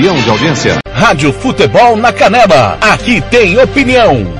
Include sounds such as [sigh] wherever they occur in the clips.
de audiência. Rádio Futebol na Canela. Aqui tem opinião.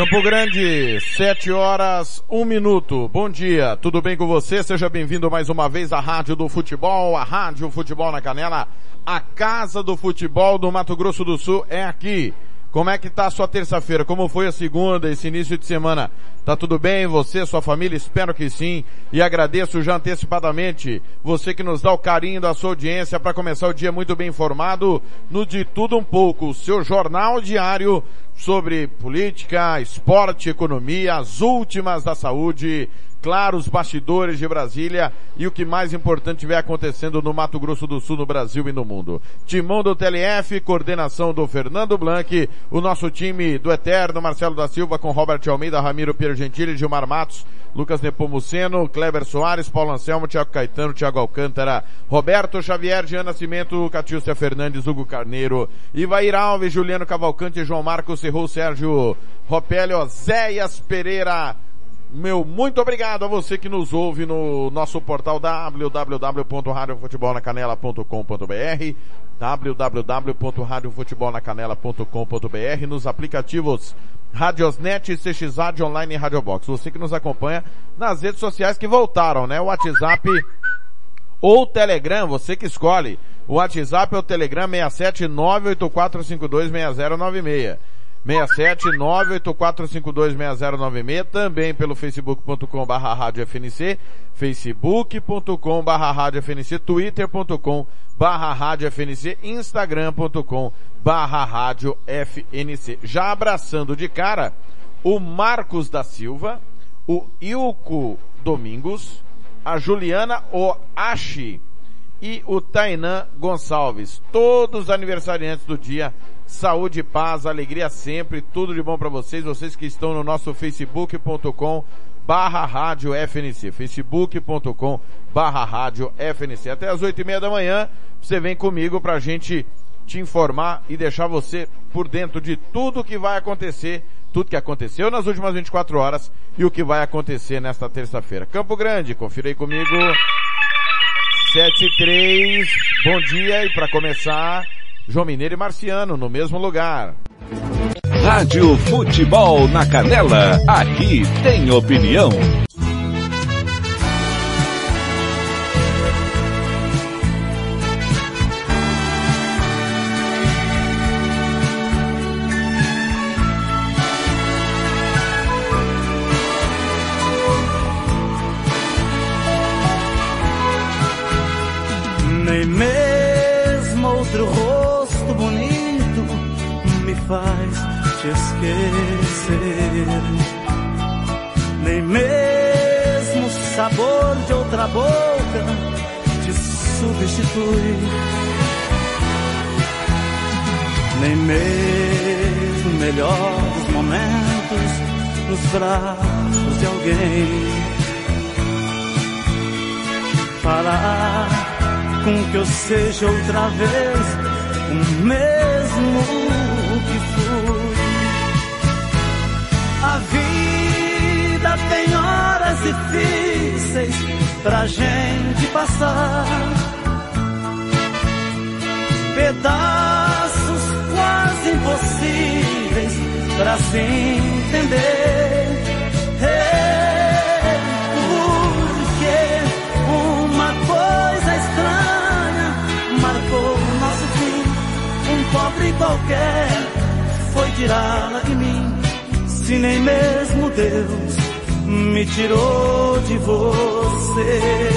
Campo Grande, sete horas, um minuto. Bom dia, tudo bem com você? Seja bem-vindo mais uma vez à Rádio do Futebol, a Rádio Futebol na Canela, a casa do futebol do Mato Grosso do Sul é aqui. Como é que tá a sua terça-feira? Como foi a segunda, esse início de semana? Tá tudo bem? Você, sua família? Espero que sim. E agradeço já antecipadamente você que nos dá o carinho da sua audiência para começar o dia muito bem informado no De Tudo Um Pouco, seu jornal diário sobre política, esporte, economia, as últimas da saúde, claro, os bastidores de Brasília e o que mais importante vem acontecendo no Mato Grosso do Sul, no Brasil e no mundo. Timão do TLF, coordenação do Fernando Blanc, o nosso time do Eterno, Marcelo da Silva com Robert Almeida, Ramiro Piero Gentili, Gilmar Matos, Lucas Nepomuceno, Kleber Soares, Paulo Anselmo, Thiago Caetano, Thiago Alcântara, Roberto Xavier, Jean Nascimento, Catiúcia Fernandes, Hugo Carneiro, Ivair Alves, Juliano Cavalcante, João Marcos Serrou, Sérgio Ropelio, Zéias Pereira, meu muito obrigado a você que nos ouve no nosso portal www.radiofutebolnacanela.com.br www.radiofutebolnacanela.com.br nos aplicativos Radiosnet, CXAD Online e Radiobox. Você que nos acompanha nas redes sociais que voltaram, né? O WhatsApp ou Telegram, você que escolhe. O WhatsApp ou Telegram 67984526096. 67984526096, também pelo facebook.com barra rádio FNC, facebook.com barra rádio FNC, twitter.com barra rádio FNC, instagram.com barra rádio FNC. Já abraçando de cara o Marcos da Silva, o Ilco Domingos, a Juliana Oashi e o Tainan Gonçalves, todos aniversariantes do dia saúde, paz, alegria sempre, tudo de bom para vocês, vocês que estão no nosso facebook.com barra rádio FNC, facebook.com barra rádio FNC. Até as oito e meia da manhã, você vem comigo pra gente te informar e deixar você por dentro de tudo que vai acontecer, tudo que aconteceu nas últimas 24 horas e o que vai acontecer nesta terça-feira. Campo Grande, confira aí comigo. 7 e 3, bom dia e para começar, João Mineiro e Marciano, no mesmo lugar. Rádio Futebol na Canela, aqui tem opinião. Faz te esquecer. Nem mesmo o sabor de outra boca te substitui. Nem mesmo o melhor dos momentos nos braços de alguém. Falar com que eu seja outra vez o mesmo vida tem horas difíceis pra gente passar. Pedaços quase impossíveis pra se entender. Porque uma coisa estranha marcou o nosso fim. Um pobre qualquer foi tirá-la de mim. Se nem mesmo Deus me tirou de você.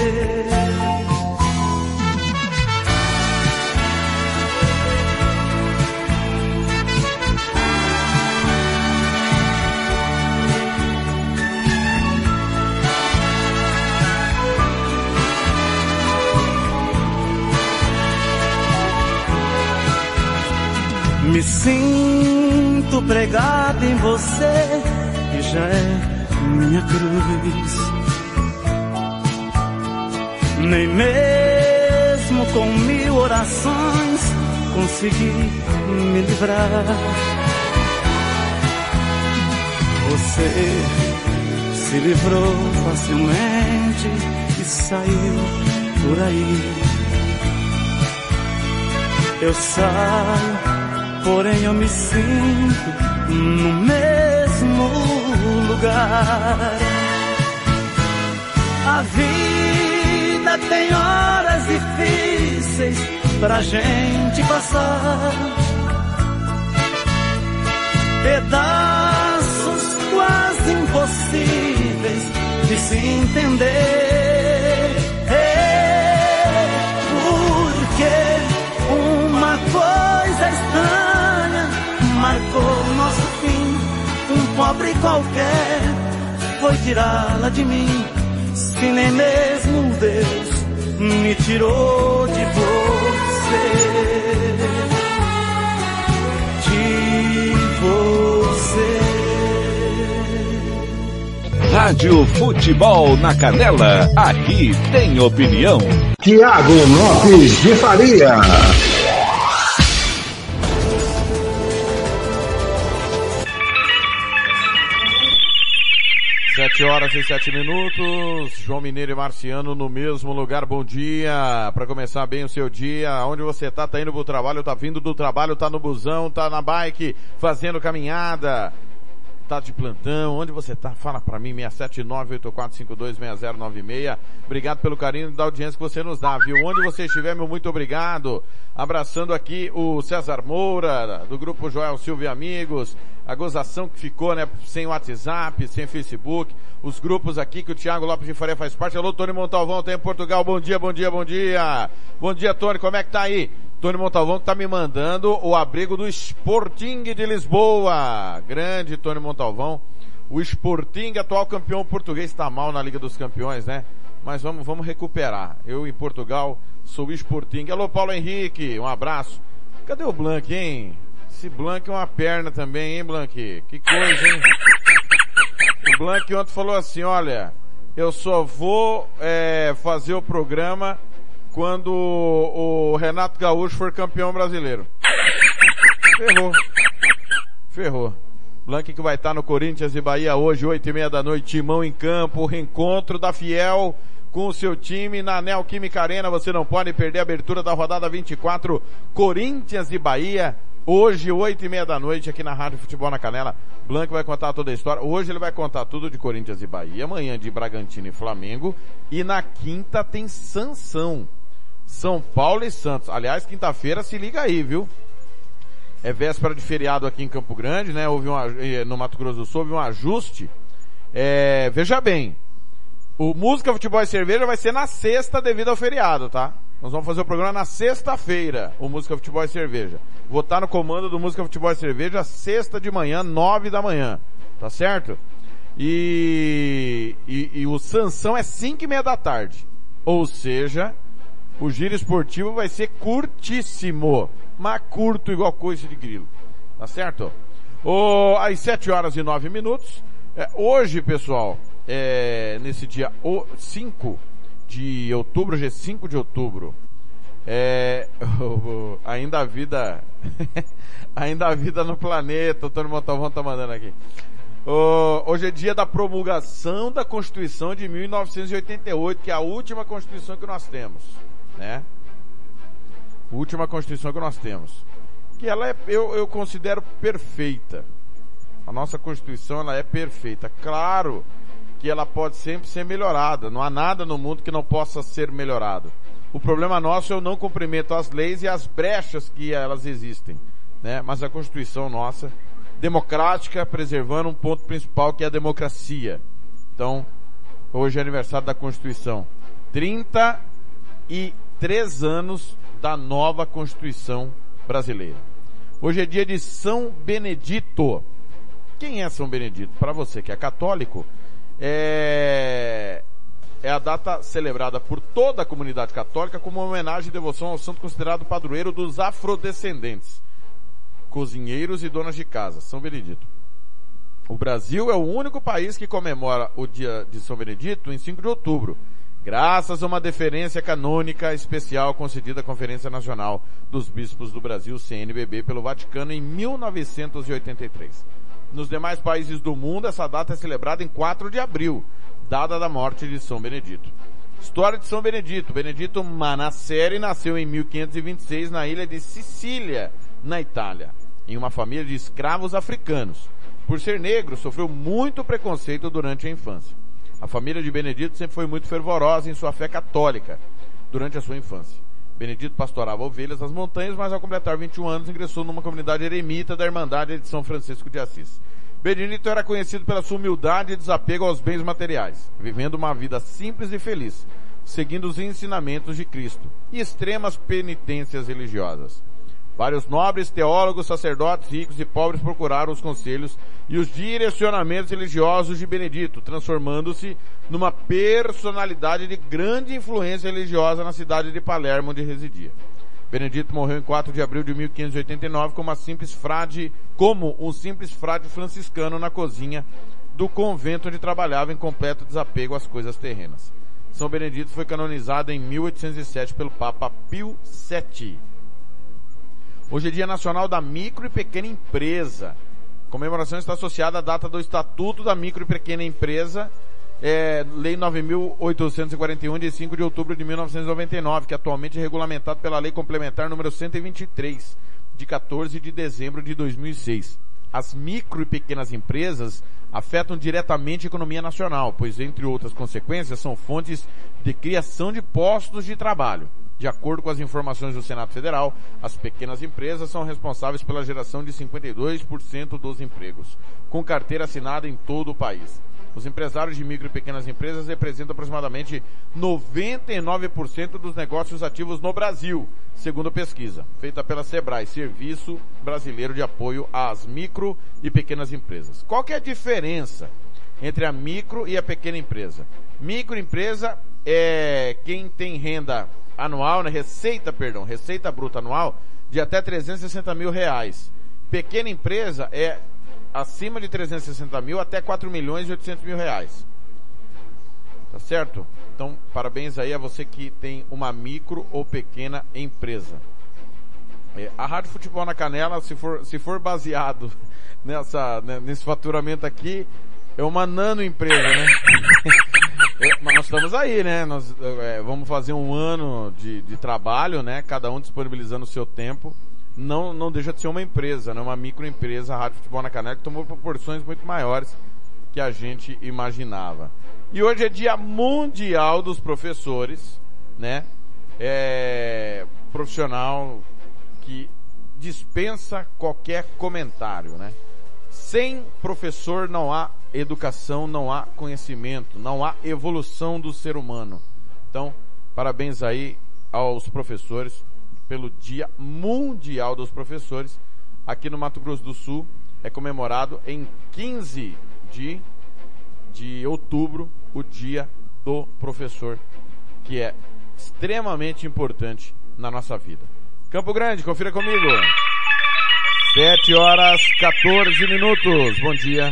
Me sinto pregado em você, que já é minha cruz. Nem mesmo com mil orações consegui me livrar. Você se livrou facilmente e saiu por aí. Eu saio porém eu me sinto no mesmo lugar. A vida tem horas difíceis pra gente passar. Pedaços quase impossíveis de se entender. Porque uma coisa estranha marcou nosso pobre qualquer foi tirá-la de mim. Se nem mesmo Deus me tirou de você. De você. Rádio Futebol na Canela, aqui tem opinião. Tiago Lopes de Faria. Sete horas e sete minutos. João Mineiro e Marciano no mesmo lugar. Bom dia. Para começar bem o seu dia. Onde você tá? Tá indo pro trabalho, tá vindo do trabalho, tá no busão, tá na bike, fazendo caminhada. Tá de plantão, onde você tá? Fala para mim, 67984526096. Obrigado pelo carinho da audiência que você nos dá, viu? Onde você estiver, meu muito obrigado. Abraçando aqui o César Moura, do grupo Joel Silva e Amigos. A gozação que ficou, né? Sem WhatsApp, sem Facebook. Os grupos aqui que o Thiago Lopes de Faria faz parte. Alô, Tony Montalvão, tá em Portugal. Bom dia, bom dia, bom dia. Bom dia, Tony, como é que tá aí? Tony Montalvão que tá me mandando o abrigo do Sporting de Lisboa. Grande Tony Montalvão. O Sporting, atual campeão português, está mal na Liga dos Campeões, né? Mas vamos, vamos recuperar. Eu em Portugal sou o Sporting. Alô, Paulo Henrique, um abraço. Cadê o Blank, hein? Esse Blank é uma perna também, hein, Blank? Que coisa, hein? O Blank ontem falou assim, olha, eu só vou é, fazer o programa quando o Renato Gaúcho for campeão brasileiro. Ferrou. Ferrou. Blanque que vai estar no Corinthians e Bahia hoje, oito e meia da noite, Timão em campo, reencontro da Fiel com o seu time na Neoquímica Arena. Você não pode perder a abertura da rodada 24, Corinthians e Bahia. Hoje, oito e meia da noite, aqui na Rádio Futebol na Canela. Blanco vai contar toda a história. Hoje ele vai contar tudo de Corinthians e Bahia. Amanhã de Bragantino e Flamengo. E na quinta tem Sansão. São Paulo e Santos. Aliás, quinta-feira se liga aí, viu? É véspera de feriado aqui em Campo Grande, né? Houve um, no Mato Grosso do Sul, houve um ajuste. É, veja bem, o Música, Futebol e Cerveja vai ser na sexta devido ao feriado, tá? Nós vamos fazer o programa na sexta-feira, o Música, Futebol e Cerveja. Vou estar no comando do Música, Futebol e Cerveja sexta de manhã, nove da manhã. Tá certo? E, e, e o Sansão é cinco e meia da tarde. Ou seja, o giro esportivo vai ser curtíssimo. Mas curto igual coisa de grilo. Tá certo? Oh, às 7 horas e 9 minutos. É, hoje, pessoal, é, nesse dia 5 de outubro, hoje é 5 de outubro. É, [laughs] ainda a vida, [laughs] ainda a vida no planeta, o Tony Montalvão tá mandando aqui. Oh, hoje é dia da promulgação da Constituição de 1988, que é a última Constituição que nós temos né? Última Constituição que nós temos. Que ela é, eu, eu considero perfeita. A nossa Constituição, ela é perfeita. Claro que ela pode sempre ser melhorada. Não há nada no mundo que não possa ser melhorado. O problema nosso é o não cumprimento às leis e às brechas que elas existem, né? Mas a Constituição nossa, democrática, preservando um ponto principal que é a democracia, Então, hoje é aniversário da Constituição. 33 anos da nova Constituição brasileira. Hoje é dia de São Benedito. Quem é São Benedito? Para você que é católico, é... é a data celebrada por toda a comunidade católica como uma homenagem e devoção ao santo considerado padroeiro dos afrodescendentes, cozinheiros e donas de casa, São Benedito. O Brasil é o único país que comemora o dia de São Benedito em 5 de outubro, graças a uma deferência canônica especial concedida à Conferência Nacional dos Bispos do Brasil, CNBB, pelo Vaticano em 1983. Nos demais países do mundo, essa data é celebrada em 4 de abril, data da morte de São Benedito. História de São Benedito. Benedito Manasseri nasceu em 1526 na ilha de Sicília, na Itália, em uma família de escravos africanos. Por ser negro, sofreu muito preconceito durante a infância. A família de Benedito sempre foi muito fervorosa em sua fé católica durante a sua infância. Benedito pastorava ovelhas nas montanhas, mas ao completar 21 anos ingressou numa comunidade eremita da Irmandade de São Francisco de Assis. Benedito era conhecido pela sua humildade e desapego aos bens materiais, vivendo uma vida simples e feliz, seguindo os ensinamentos de Cristo e extremas penitências religiosas. Vários nobres, teólogos, sacerdotes, ricos e pobres procuraram os conselhos e os direcionamentos religiosos de Benedito, transformando-se numa personalidade de grande influência religiosa na cidade de Palermo, onde residia. Benedito morreu em 4 de abril de 1589 como, simples frade, como um simples frade franciscano na cozinha do convento onde trabalhava em completo desapego às coisas terrenas. São Benedito foi canonizado em 1807 pelo Papa Pio VII. Hoje é Dia Nacional da Micro e Pequena Empresa. A comemoração está associada à data do Estatuto da Micro e Pequena Empresa, é, Lei 9.841, de 5 de outubro de 1999, que atualmente é regulamentado pela Lei Complementar número 123, de 14 de dezembro de 2006. As micro e pequenas empresas afetam diretamente a economia nacional, pois, entre outras consequências, são fontes de criação de postos de trabalho. De acordo com as informações do Senado Federal, as pequenas empresas são responsáveis pela geração de 52% dos empregos, com carteira assinada em todo o país. Os empresários de micro e pequenas empresas representam aproximadamente 99% dos negócios ativos no Brasil, segundo pesquisa feita pela Sebrae, Serviço Brasileiro de Apoio às Micro e Pequenas Empresas. Qual que é a diferença entre a micro e a pequena empresa? Microempresa é quem tem renda anual, né, receita, perdão, receita bruta anual de até 360 mil reais. Pequena empresa é acima de 360 mil até 4 milhões e 800 mil reais. Tá certo? Então, parabéns aí a você que tem uma micro ou pequena empresa. É, a Rádio Futebol na Canela, se for, se for baseado [laughs] nessa, né, nesse faturamento aqui, é uma nano empresa, né? [laughs] estamos aí, né? Nós é, vamos fazer um ano de, de trabalho, né? Cada um disponibilizando o seu tempo. Não, não deixa de ser uma empresa, né? Uma microempresa, a Rádio Futebol na Canela, que tomou proporções muito maiores que a gente imaginava. E hoje é dia mundial dos professores, né? É profissional que dispensa qualquer comentário, né? Sem professor não há educação, não há conhecimento, não há evolução do ser humano. Então, parabéns aí aos professores pelo Dia Mundial dos Professores. Aqui no Mato Grosso do Sul é comemorado em 15 de, de outubro o Dia do Professor, que é extremamente importante na nossa vida. Campo Grande, confira comigo. 7 horas 14 minutos. Bom dia.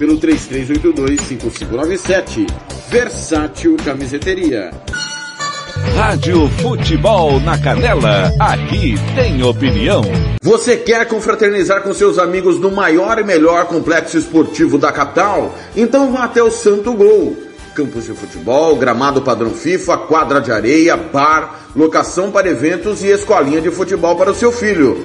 pelo 33825597. Versátil Camiseteria. Rádio Futebol na Canela. Aqui tem opinião. Você quer confraternizar com seus amigos no maior e melhor complexo esportivo da capital? Então vá até o Santo Gol. Campos de futebol, gramado padrão FIFA, quadra de areia, bar, locação para eventos e escolinha de futebol para o seu filho.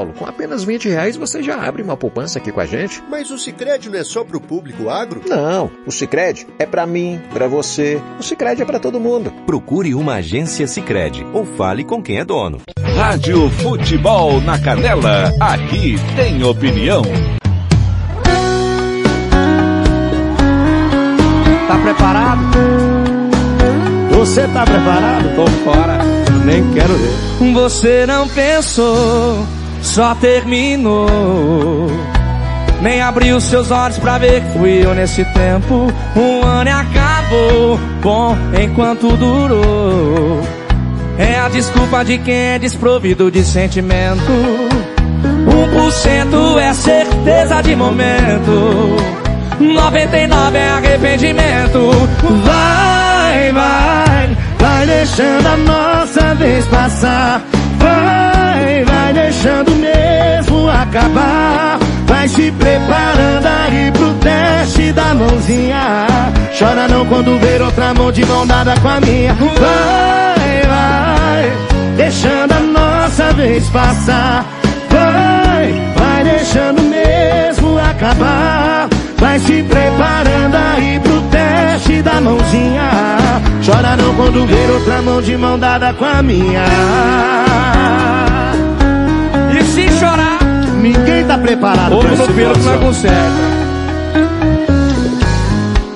Com apenas 20 reais você já abre uma poupança aqui com a gente. Mas o Sicredi não é só para o público agro? Não, o Sicredi é para mim, para você. O Sicredi é para todo mundo. Procure uma agência Sicredi ou fale com quem é dono. Rádio Futebol na Canela. Aqui tem opinião. Tá preparado? Você tá preparado? Tô fora, nem quero ver. Você não pensou, só terminou. Nem abriu seus olhos pra ver que fui eu nesse tempo. Um ano e acabou, bom enquanto durou. É a desculpa de quem é desprovido de sentimento. Um por cento é certeza de momento. 99 é arrependimento. Vai, vai, vai deixando a nossa vez passar. Vai, vai deixando mesmo acabar. Vai se preparando aí pro teste da mãozinha. Chora não quando ver outra mão de mão dada com a minha. Vai, vai, deixando a nossa vez passar. Vai, vai deixando mesmo acabar. Vai se preparando aí pro teste da mãozinha. Chora não quando ver outra mão de mão dada com a minha. E se chorar, ninguém tá preparado Ou pra essa que não situação. conserta.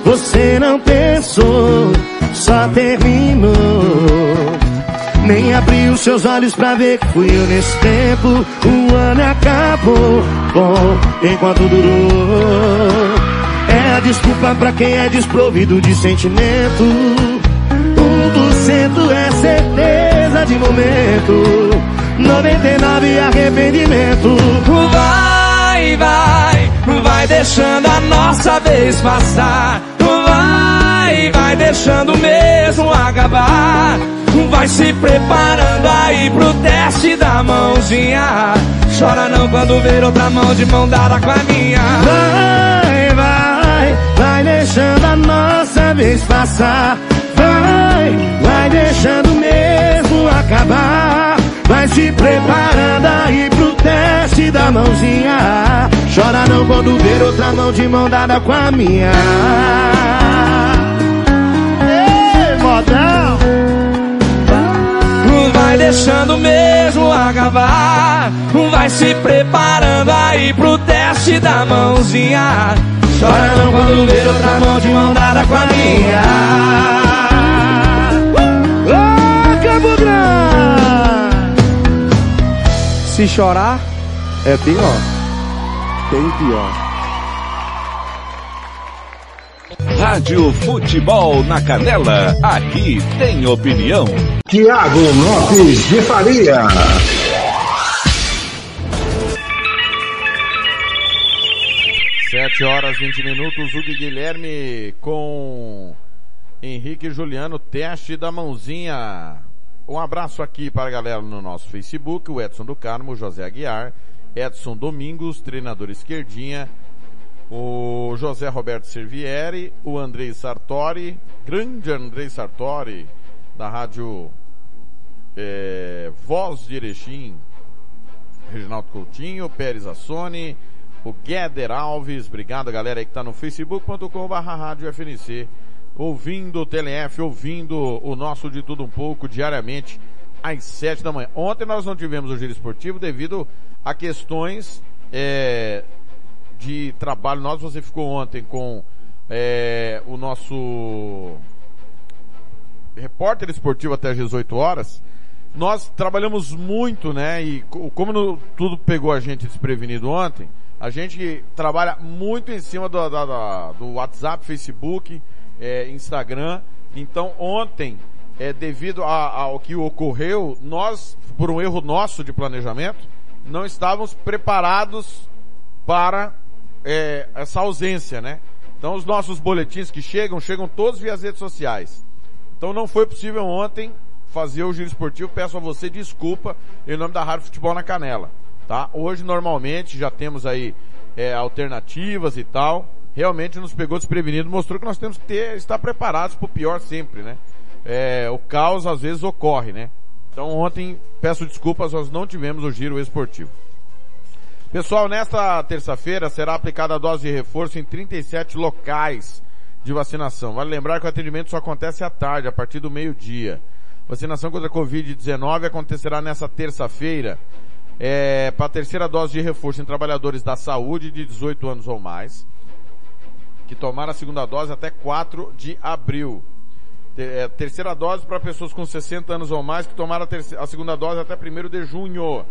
Você não pensou, só terminou. Nem abriu seus olhos pra ver que fui eu nesse tempo. O ano acabou, bom, enquanto durou. É a desculpa pra quem é desprovido de sentimento. É certeza de momento. 99 é arrependimento. Vai, vai, vai deixando a nossa vez passar. Vai, vai deixando mesmo acabar. Vai se preparando aí pro teste da mãozinha. Chora não quando ver outra mão de mão dada com a minha. Vai, vai, vai deixando a nossa vez passar. Vai, deixando mesmo acabar. Vai se preparando aí pro teste da mãozinha. Chora não quando ver outra mão de mão dada com a minha. Ei, modão! Vai deixando mesmo acabar. Vai se preparando aí pro teste da mãozinha. Chora não quando ver outra mão de mão dada com a minha. Se chorar, é pior. Tem pior. Rádio Futebol na Canela, aqui tem opinião. Tiago Lopes de Faria. Sete horas 20 minutos, Hugo Guilherme com Henrique e Juliano, teste da mãozinha. Um abraço aqui para a galera no nosso Facebook, o Edson do Carmo, José Aguiar, Edson Domingos, treinador esquerdinha, o José Roberto Servieri, o Andrei Sartori, grande Andrei Sartori, da rádio é, Voz de Erechim, Reginaldo Coutinho, Pérez Assone, o Gueder Alves, obrigado galera aí que está no facebook.com barra rádio FNC, ouvindo o TLF, ouvindo o nosso de tudo um pouco diariamente às sete da manhã. Ontem nós não tivemos o giro esportivo devido a questões é, de trabalho nós. Você ficou ontem com é, o nosso repórter esportivo até às 18 horas. Nós trabalhamos muito, né? E como no, tudo pegou a gente desprevenido ontem, a gente trabalha muito em cima do, do WhatsApp, Facebook, é, Instagram. Então ontem, é, devido a, ao que ocorreu, nós, por um erro nosso de planejamento, não estávamos preparados para é, essa ausência, né? Então os nossos boletins que chegam, chegam todos via redes sociais. Então não foi possível ontem fazer o giro esportivo. Peço a você desculpa em nome da Rádio Futebol na Canela, tá? Hoje normalmente já temos aí é, alternativas e tal. Realmente nos pegou desprevenido, mostrou que nós temos que ter, estar preparados para o pior sempre, né? É, o caos às vezes ocorre, né? Então ontem peço desculpas, nós não tivemos o giro esportivo. Pessoal, nesta terça-feira será aplicada a dose de reforço em 37 locais de vacinação. Vale lembrar que o atendimento só acontece à tarde, a partir do meio-dia. Vacinação contra a Covid-19 acontecerá nesta terça-feira é, para a terceira dose de reforço em trabalhadores da saúde de 18 anos ou mais, que tomaram a segunda dose até 4 de abril. É, terceira dose para pessoas com 60 anos ou mais que tomaram a, terceira, a segunda dose até 1 de junho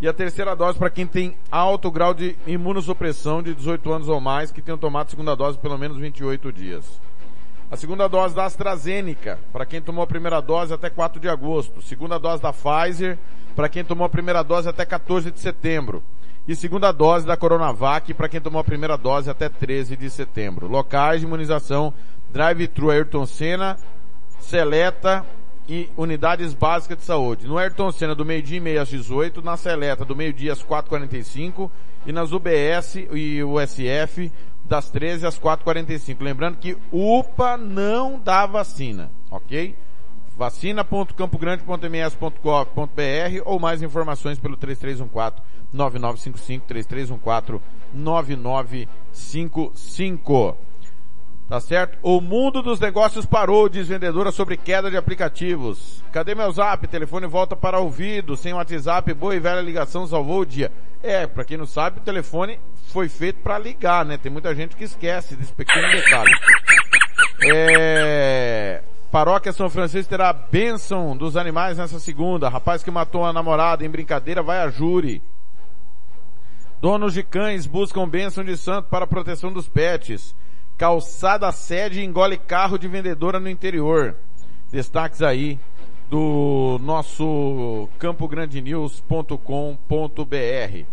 e a terceira dose para quem tem alto grau de imunossupressão de 18 anos ou mais, que tenham tomado a segunda dose pelo menos 28 dias. A segunda dose da AstraZeneca, para quem tomou a primeira dose até 4 de agosto. Segunda dose da Pfizer, para quem tomou a primeira dose até 14 de setembro. E segunda dose da Coronavac, para quem tomou a primeira dose até 13 de setembro. Locais de imunização Drive-Thru Ayrton Senna, Seleta e unidades básicas de saúde. No Ayrton Senna do meio-dia e meia às 18, na Seleta do meio-dia às 4h45 e nas UBS e USF das 13 às 4h45. Lembrando que UPA não dá vacina, ok? vacina.campogrande.ms.gov.br ou mais informações pelo 3314 9955 3314 9955. Tá certo? O mundo dos negócios parou, diz vendedora sobre queda de aplicativos. Cadê meu zap? Telefone volta para ouvido, sem WhatsApp, boa e velha ligação salvou o dia. É, para quem não sabe, o telefone foi feito para ligar, né? Tem muita gente que esquece desse pequeno detalhe. É... Paróquia São Francisco terá a bênção dos animais nessa segunda. Rapaz que matou a namorada em brincadeira vai a júri. Donos de cães buscam bênção de santo para proteção dos pets. Calçada sede engole carro de vendedora no interior. Destaques aí do nosso campograndenews.com.br.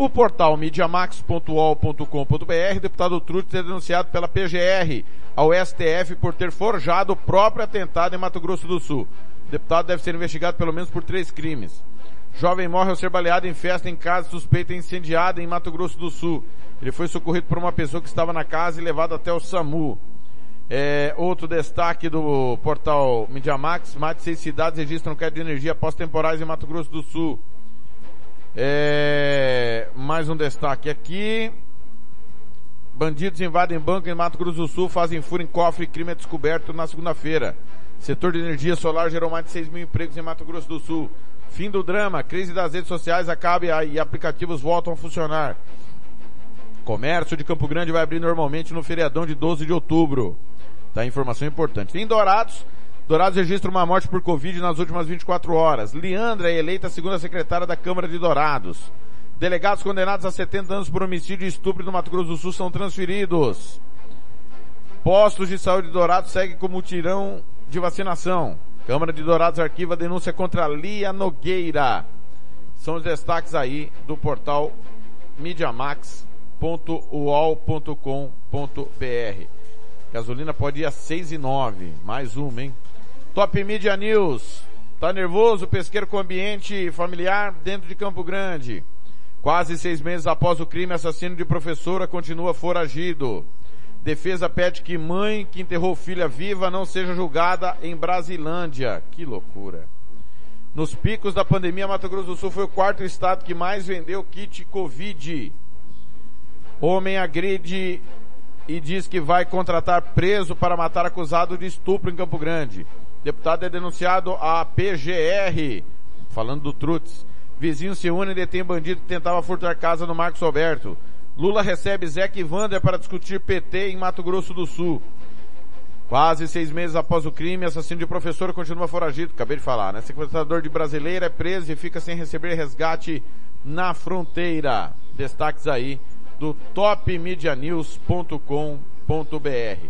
O portal mediamax.ol.com.br, deputado Trude é denunciado pela PGR ao STF por ter forjado o próprio atentado em Mato Grosso do Sul. O deputado deve ser investigado pelo menos por três crimes. Jovem morre ao ser baleado em festa em casa suspeita incendiada em Mato Grosso do Sul. Ele foi socorrido por uma pessoa que estava na casa e levado até o SAMU. É, outro destaque do portal Mediamax, mais de seis cidades registram queda de energia após temporais em Mato Grosso do Sul. É, mais um destaque aqui. Bandidos invadem banco em Mato Grosso do Sul, fazem furo em cofre e crime é descoberto na segunda-feira. Setor de energia solar gerou mais de 6 mil empregos em Mato Grosso do Sul. Fim do drama, crise das redes sociais acaba e aplicativos voltam a funcionar. Comércio de Campo Grande vai abrir normalmente no feriadão de 12 de outubro. Tá? Informação importante. Em Dourados, Dourados registra uma morte por Covid nas últimas 24 horas. Leandra é eleita segunda secretária da Câmara de Dourados. Delegados condenados a 70 anos por homicídio e estupro no Mato Grosso do Sul são transferidos. Postos de saúde de Dourados seguem como tirão de vacinação. Câmara de Dourados arquiva denúncia contra Lia Nogueira. São os destaques aí do portal mediamax.uol.com.br. Gasolina pode ir a 6 e 9. Mais uma, hein? Top Media News. Tá nervoso? Pesqueiro com ambiente familiar dentro de Campo Grande. Quase seis meses após o crime, assassino de professora continua foragido. Defesa pede que mãe que enterrou filha viva não seja julgada em Brasilândia. Que loucura. Nos picos da pandemia, Mato Grosso do Sul foi o quarto estado que mais vendeu kit Covid. Homem agride e diz que vai contratar preso para matar acusado de estupro em Campo Grande. Deputado é denunciado à PGR, falando do Trutz. Vizinho se une e detém bandido que tentava furtar casa no Marcos Alberto. Lula recebe Zeca e Vander para discutir PT em Mato Grosso do Sul. Quase seis meses após o crime, assassino de professor continua foragido. Acabei de falar, né? Sequestrador de brasileira é preso e fica sem receber resgate na fronteira. Destaques aí do topmedianews.com.br.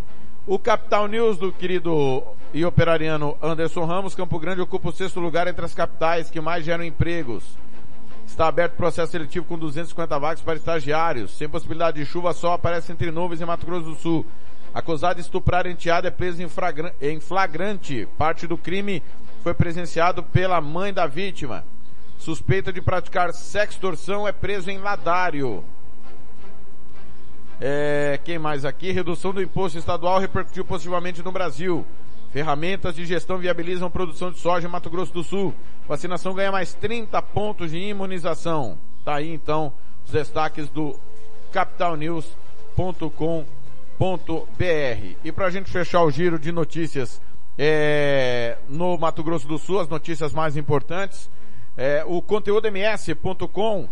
O Capital News do querido e operariano Anderson Ramos, Campo Grande ocupa o sexto lugar entre as capitais que mais geram empregos. Está aberto processo seletivo com 250 vagas para estagiários. Sem possibilidade de chuva, só aparece entre nuvens em Mato Grosso do Sul. Acusado de estuprar enteada é preso em flagrante. Parte do crime foi presenciado pela mãe da vítima. Suspeita de praticar sextorção é preso em Ladário. É, quem mais aqui? Redução do imposto estadual repercutiu positivamente no Brasil. Ferramentas de gestão viabilizam produção de soja em Mato Grosso do Sul. Vacinação ganha mais 30 pontos de imunização. Tá aí então os destaques do capitalnews.com.br. E para a gente fechar o giro de notícias é, no Mato Grosso do Sul, as notícias mais importantes, é, o conteúdoms.com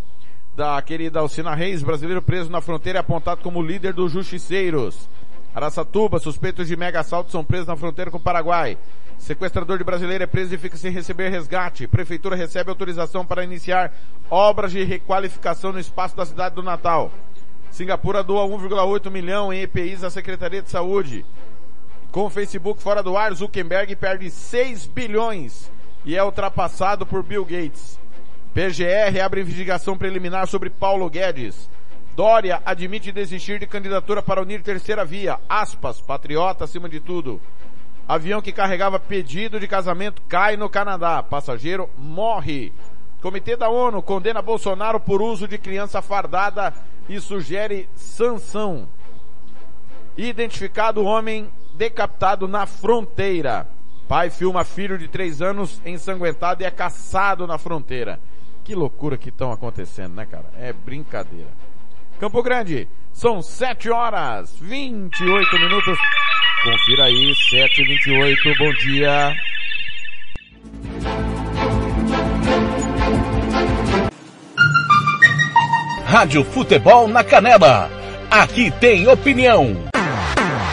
da querida Alcina Reis, brasileiro preso na fronteira e apontado como líder dos justiceiros. Araçatuba, suspeitos de mega assalto são presos na fronteira com o Paraguai. Sequestrador de brasileiro é preso e fica sem receber resgate. Prefeitura recebe autorização para iniciar obras de requalificação no espaço da cidade do Natal. Singapura doa 1,8 milhão em EPIs à Secretaria de Saúde. Com o Facebook fora do ar, Zuckerberg perde 6 bilhões e é ultrapassado por Bill Gates. PGR abre investigação preliminar sobre Paulo Guedes. Dória admite desistir de candidatura para unir terceira via. Aspas, patriota acima de tudo. Avião que carregava pedido de casamento cai no Canadá. Passageiro morre. Comitê da ONU condena Bolsonaro por uso de criança fardada e sugere sanção. Identificado homem decapitado na fronteira. Pai filma filho de três anos ensanguentado e é caçado na fronteira. Que loucura que estão acontecendo, né, cara? É brincadeira. Campo Grande, são 7 horas 28 minutos. Confira aí, 7 e 28 bom dia. Rádio Futebol na Canela. Aqui tem opinião.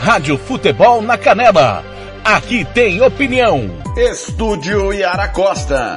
Rádio Futebol na Canela. Aqui tem opinião. Estúdio Yara Costa.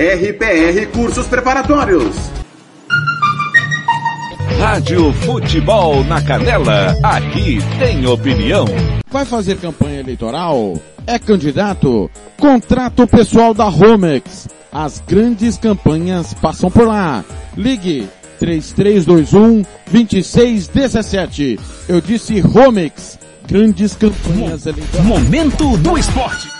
RPR Cursos Preparatórios. Rádio Futebol na Canela, aqui tem opinião. Vai fazer campanha eleitoral? É candidato? Contrato pessoal da Romex. As grandes campanhas passam por lá. Ligue 3321 2617. Eu disse Romex. Grandes campanhas eleitorais. Momento do esporte.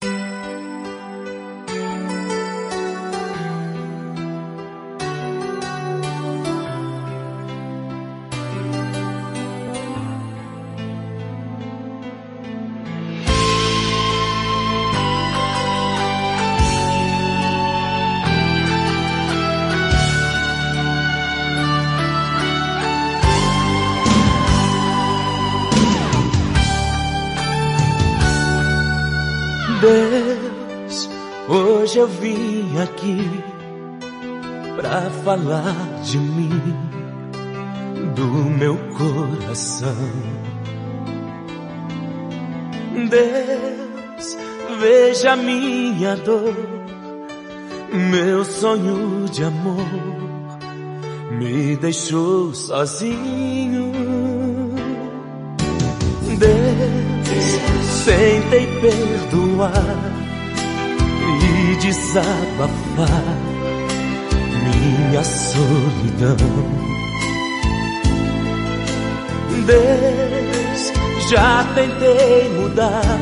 Hoje eu vim aqui pra falar de mim, do meu coração. Deus, veja minha dor, meu sonho de amor me deixou sozinho. Deus, tentei perdoar desabafar minha solidão. Deus, já tentei mudar,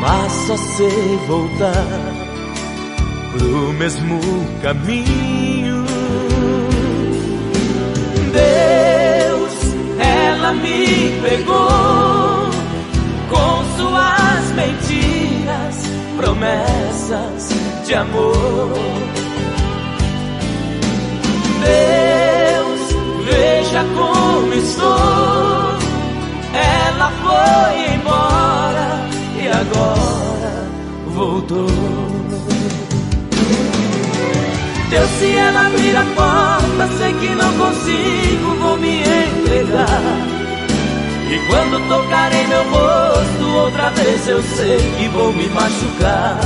mas só sei voltar pro mesmo caminho. Deus, ela me pegou com suas mentiras, promessas de amor. Deus, veja como estou. Ela foi embora e agora voltou. Deus, se ela abrir a porta, sei que não consigo, vou me entregar. E quando tocar em meu rosto, outra vez eu sei que vou me machucar.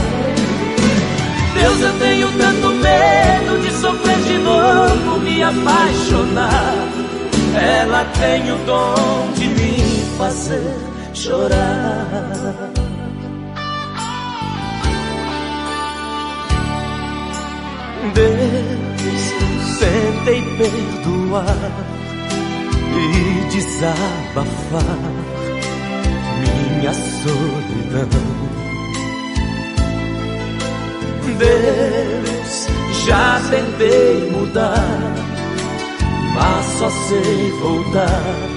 Deus, eu tenho tanto medo de sofrer de novo, me apaixonar. Ela tem o dom de me fazer chorar. Deus, tentei perdoar e desabafar minha solidão. Deus, já tentei mudar, mas só sei voltar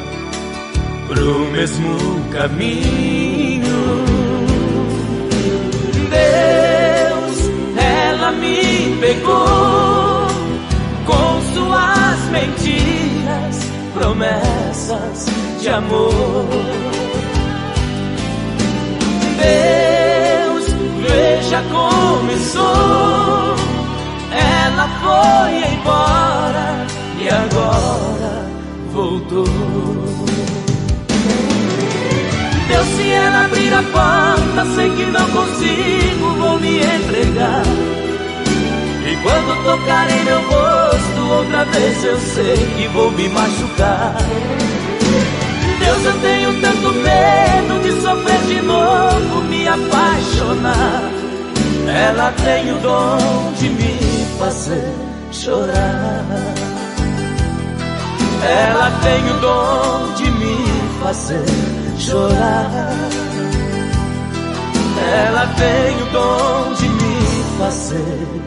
pro mesmo caminho. Deus, ela me pegou com suas mentiras, promessas de amor. Deus, veja como estou. Ela foi embora e agora voltou. Deus, se ela abrir a porta, sei que não consigo, vou me entregar. Quando tocar em meu rosto, outra vez eu sei que vou me machucar. Deus, eu tenho tanto medo de sofrer de novo, me apaixonar. Ela tem o dom de me fazer chorar. Ela tem o dom de me fazer chorar. Ela tem o dom de me fazer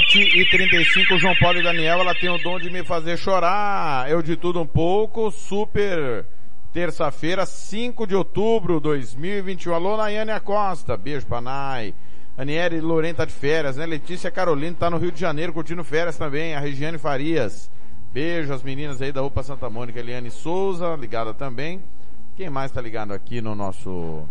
7 e 35 João Paulo e Daniel, ela tem o dom de me fazer chorar. Eu de tudo um pouco, super terça-feira, 5 de outubro de 2021. Alô, Nayane Acosta, beijo pra Nay. Aniele Lorena tá de férias, né? Letícia Carolina tá no Rio de Janeiro curtindo férias também. A Regiane Farias. Beijo às meninas aí da UPA Santa Mônica. Eliane Souza, ligada também. Quem mais tá ligado aqui no nosso...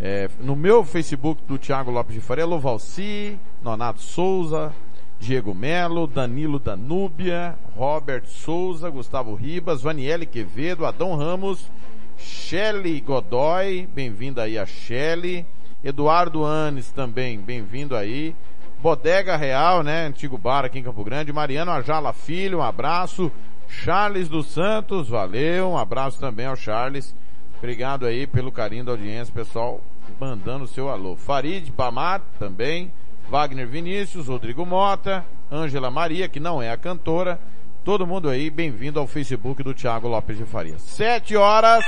É, no meu Facebook do Thiago Lopes de Faria, Lovalci, Nonato Souza, Diego Melo, Danilo Danúbia, Robert Souza, Gustavo Ribas, Vaniele Quevedo, Adão Ramos, Shelly Godoy, bem-vindo aí a Shelly, Eduardo Anes também, bem-vindo aí, Bodega Real, né, antigo bar aqui em Campo Grande, Mariano Ajala Filho, um abraço, Charles dos Santos, valeu, um abraço também ao Charles, obrigado aí pelo carinho da audiência, pessoal, mandando o seu alô. Farid Bamar também, Wagner Vinícius, Rodrigo Mota, Ângela Maria, que não é a cantora, todo mundo aí, bem-vindo ao Facebook do Thiago Lopes de Farias. Sete horas,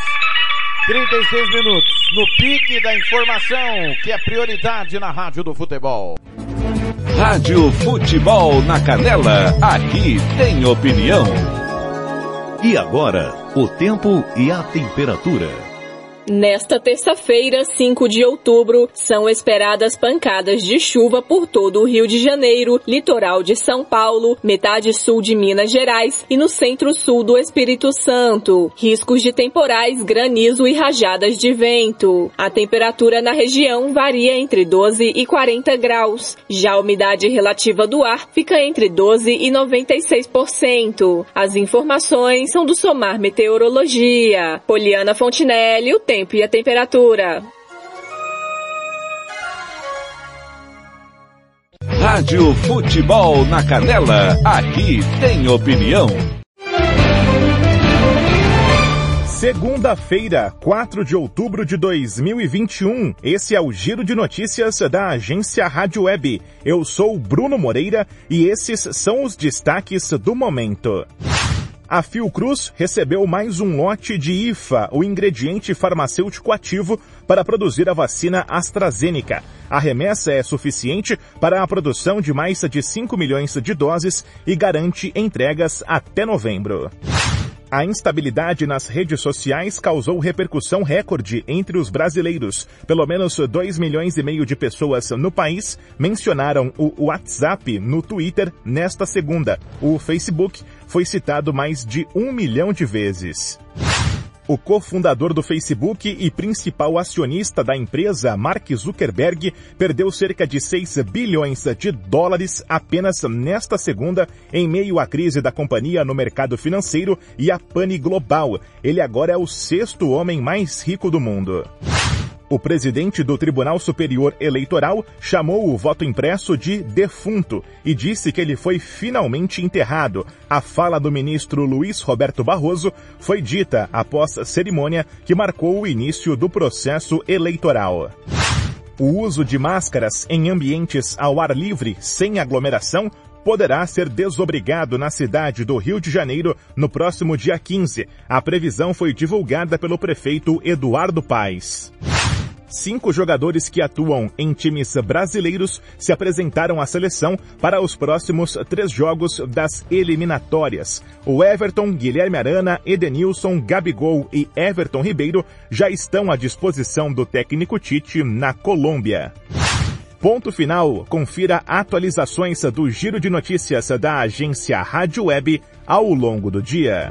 36 minutos, no pique da informação, que é prioridade na Rádio do Futebol. Rádio Futebol na Canela, aqui tem opinião. E agora, o tempo e a temperatura. Nesta terça-feira, 5 de outubro, são esperadas pancadas de chuva por todo o Rio de Janeiro, litoral de São Paulo, metade sul de Minas Gerais e no centro-sul do Espírito Santo. Riscos de temporais, granizo e rajadas de vento. A temperatura na região varia entre 12 e 40 graus. Já a umidade relativa do ar fica entre 12 e 96%. As informações são do Somar Meteorologia. Poliana Fontinelli, o tempo tempo e a temperatura. Rádio Futebol na Canela, aqui tem opinião. Segunda-feira, 4 de outubro de 2021. Esse é o Giro de Notícias da agência Rádio Web. Eu sou Bruno Moreira e esses são os destaques do momento. A Fiocruz recebeu mais um lote de IFA, o ingrediente farmacêutico ativo para produzir a vacina AstraZeneca. A remessa é suficiente para a produção de mais de 5 milhões de doses e garante entregas até novembro. A instabilidade nas redes sociais causou repercussão recorde entre os brasileiros. Pelo menos 2 milhões e meio de pessoas no país mencionaram o WhatsApp no Twitter nesta segunda. O Facebook foi citado mais de um milhão de vezes. O cofundador do Facebook e principal acionista da empresa, Mark Zuckerberg, perdeu cerca de 6 bilhões de dólares apenas nesta segunda, em meio à crise da companhia no mercado financeiro e a pane global. Ele agora é o sexto homem mais rico do mundo. O presidente do Tribunal Superior Eleitoral chamou o voto impresso de defunto e disse que ele foi finalmente enterrado. A fala do ministro Luiz Roberto Barroso foi dita após a cerimônia que marcou o início do processo eleitoral. O uso de máscaras em ambientes ao ar livre, sem aglomeração, poderá ser desobrigado na cidade do Rio de Janeiro no próximo dia 15. A previsão foi divulgada pelo prefeito Eduardo Paes. Cinco jogadores que atuam em times brasileiros se apresentaram à seleção para os próximos três jogos das eliminatórias. O Everton, Guilherme Arana, Edenilson, Gabigol e Everton Ribeiro já estão à disposição do técnico Tite na Colômbia. Ponto final. Confira atualizações do Giro de Notícias da agência Rádio Web ao longo do dia.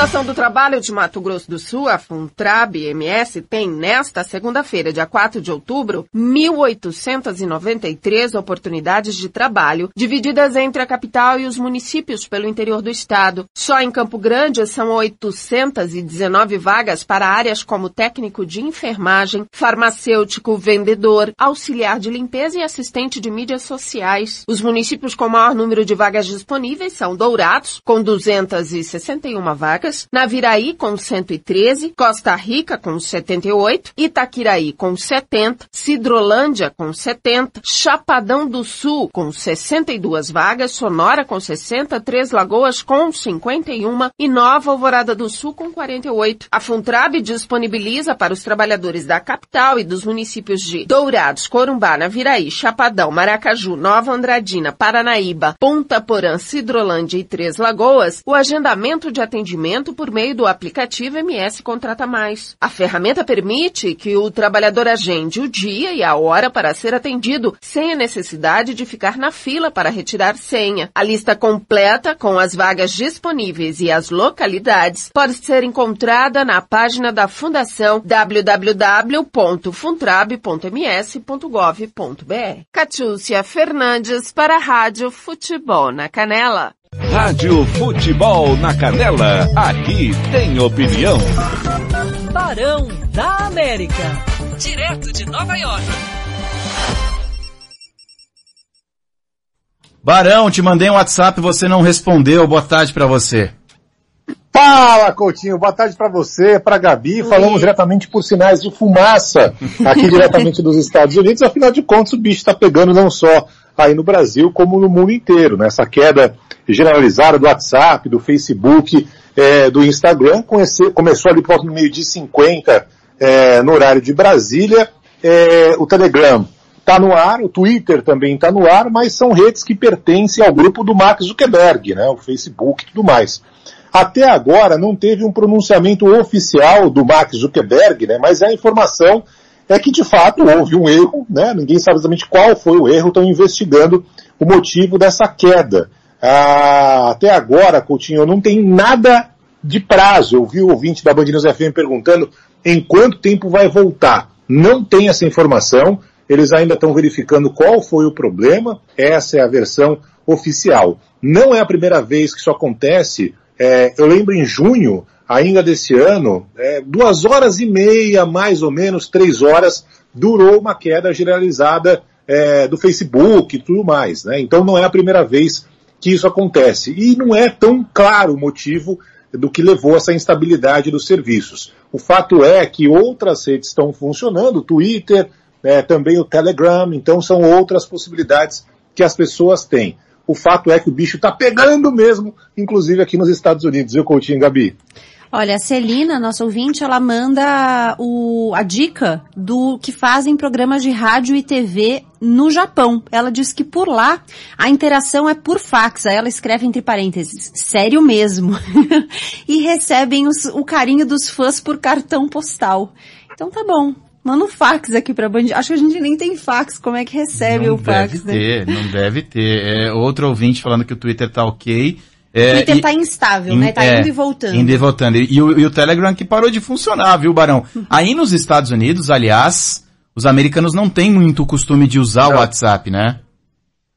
Fundação do Trabalho de Mato Grosso do Sul, a Funtrab MS, tem nesta segunda-feira, dia 4 de outubro, 1.893 oportunidades de trabalho, divididas entre a capital e os municípios pelo interior do estado. Só em Campo Grande são 819 vagas para áreas como técnico de enfermagem, farmacêutico, vendedor, auxiliar de limpeza e assistente de mídias sociais. Os municípios com maior número de vagas disponíveis são Dourados, com 261 vagas, Naviraí com 113, Costa Rica com 78, Itaquiraí com 70, Cidrolândia com 70, Chapadão do Sul com 62 vagas, Sonora com 60, Três Lagoas com 51 e Nova Alvorada do Sul com 48. A Funtrab disponibiliza para os trabalhadores da capital e dos municípios de Dourados, Corumbá, Naviraí, Chapadão, Maracaju, Nova Andradina, Paranaíba, Ponta Porã, Cidrolândia e Três Lagoas, o agendamento de atendimento por meio do aplicativo MS Contrata Mais. A ferramenta permite que o trabalhador agende o dia e a hora para ser atendido, sem a necessidade de ficar na fila para retirar senha. A lista completa com as vagas disponíveis e as localidades pode ser encontrada na página da Fundação www.funtrab.ms.gov.br. Catiúcia Fernandes para a Rádio Futebol na Canela. Rádio Futebol na Canela, aqui tem opinião. Barão da América, direto de Nova York. Barão, te mandei um WhatsApp e você não respondeu. Boa tarde para você. Fala, Coutinho. Boa tarde para você, para Gabi. Falamos diretamente por sinais de fumaça, aqui [laughs] diretamente dos Estados Unidos. Afinal de contas, o bicho está pegando não só aí no Brasil, como no mundo inteiro. Né? Essa queda generalizada do WhatsApp, do Facebook, é, do Instagram, conhece, começou ali do meio de 50 é, no horário de Brasília. É, o Telegram está no ar, o Twitter também está no ar, mas são redes que pertencem ao grupo do Mark Zuckerberg, né? o Facebook e tudo mais. Até agora não teve um pronunciamento oficial do Mark Zuckerberg, né? mas a informação é que de fato houve um erro, né? ninguém sabe exatamente qual foi o erro, estão investigando o motivo dessa queda. Ah, até agora, Coutinho, não tem nada de prazo. Eu vi o ouvinte da Band News FM perguntando em quanto tempo vai voltar. Não tem essa informação. Eles ainda estão verificando qual foi o problema. Essa é a versão oficial. Não é a primeira vez que isso acontece. É, eu lembro em junho, ainda desse ano, é, duas horas e meia, mais ou menos, três horas, durou uma queda generalizada é, do Facebook e tudo mais. Né? Então não é a primeira vez que isso acontece. E não é tão claro o motivo do que levou essa instabilidade dos serviços. O fato é que outras redes estão funcionando, o Twitter, é, também o Telegram, então são outras possibilidades que as pessoas têm. O fato é que o bicho está pegando mesmo, inclusive aqui nos Estados Unidos, viu, Coutinho Gabi? Olha, a Celina, nossa ouvinte, ela manda o, a dica do que fazem programas de rádio e TV no Japão. Ela diz que por lá a interação é por fax. Aí ela escreve entre parênteses, sério mesmo. [laughs] e recebem os, o carinho dos fãs por cartão postal. Então tá bom. Manda um fax aqui pra Band. Acho que a gente nem tem fax. Como é que recebe não o fax? Deve ter, né? não deve ter. É, outro ouvinte falando que o Twitter tá ok. É, o Twitter e, tá instável, in, né? Tá é, indo e voltando. Indo e voltando. E, e, o, e, o, Telegram que parou de funcionar, viu, Barão? [laughs] Aí nos Estados Unidos, aliás, os americanos não têm muito o costume de usar não. o WhatsApp, né?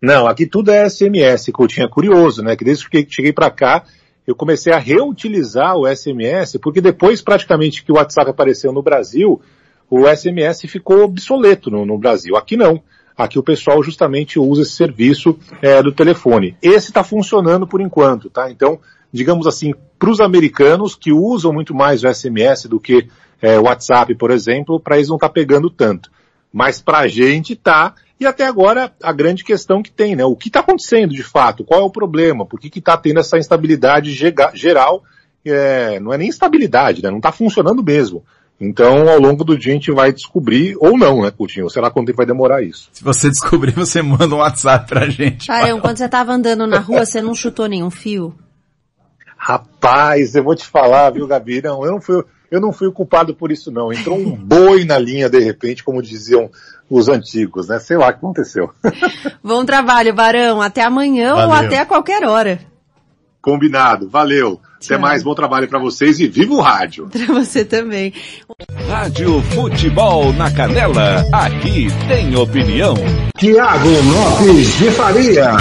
Não, aqui tudo é SMS, Coutinho. É curioso, né? Que desde que cheguei para cá, eu comecei a reutilizar o SMS, porque depois praticamente que o WhatsApp apareceu no Brasil, o SMS ficou obsoleto no, no Brasil. Aqui não. Aqui o pessoal justamente usa esse serviço é, do telefone. Esse está funcionando por enquanto, tá? Então, digamos assim, para os americanos que usam muito mais o SMS do que é, o WhatsApp, por exemplo, para eles não tá pegando tanto. Mas para a gente tá. E até agora a grande questão que tem, né? O que está acontecendo de fato? Qual é o problema? Por que está tendo essa instabilidade geral? É, não é nem instabilidade, né? Não está funcionando mesmo. Então, ao longo do dia, a gente vai descobrir, ou não, né, Coutinho? Será quanto tempo vai demorar isso? Se você [laughs] descobrir, você manda um WhatsApp pra gente. Caramba, quando você tava andando na rua, você não chutou nenhum fio? Rapaz, eu vou te falar, viu, Gabi? Não, eu não fui, eu não fui culpado por isso, não. Entrou um [laughs] boi na linha, de repente, como diziam os antigos, né? Sei lá o que aconteceu. [laughs] Bom trabalho, Barão. Até amanhã Valeu. ou até qualquer hora. Combinado. Valeu. Tchau. Até mais, bom trabalho para vocês e viva o rádio. Para você também. Rádio Futebol na Canela, aqui tem opinião. Tiago Lopes de Faria.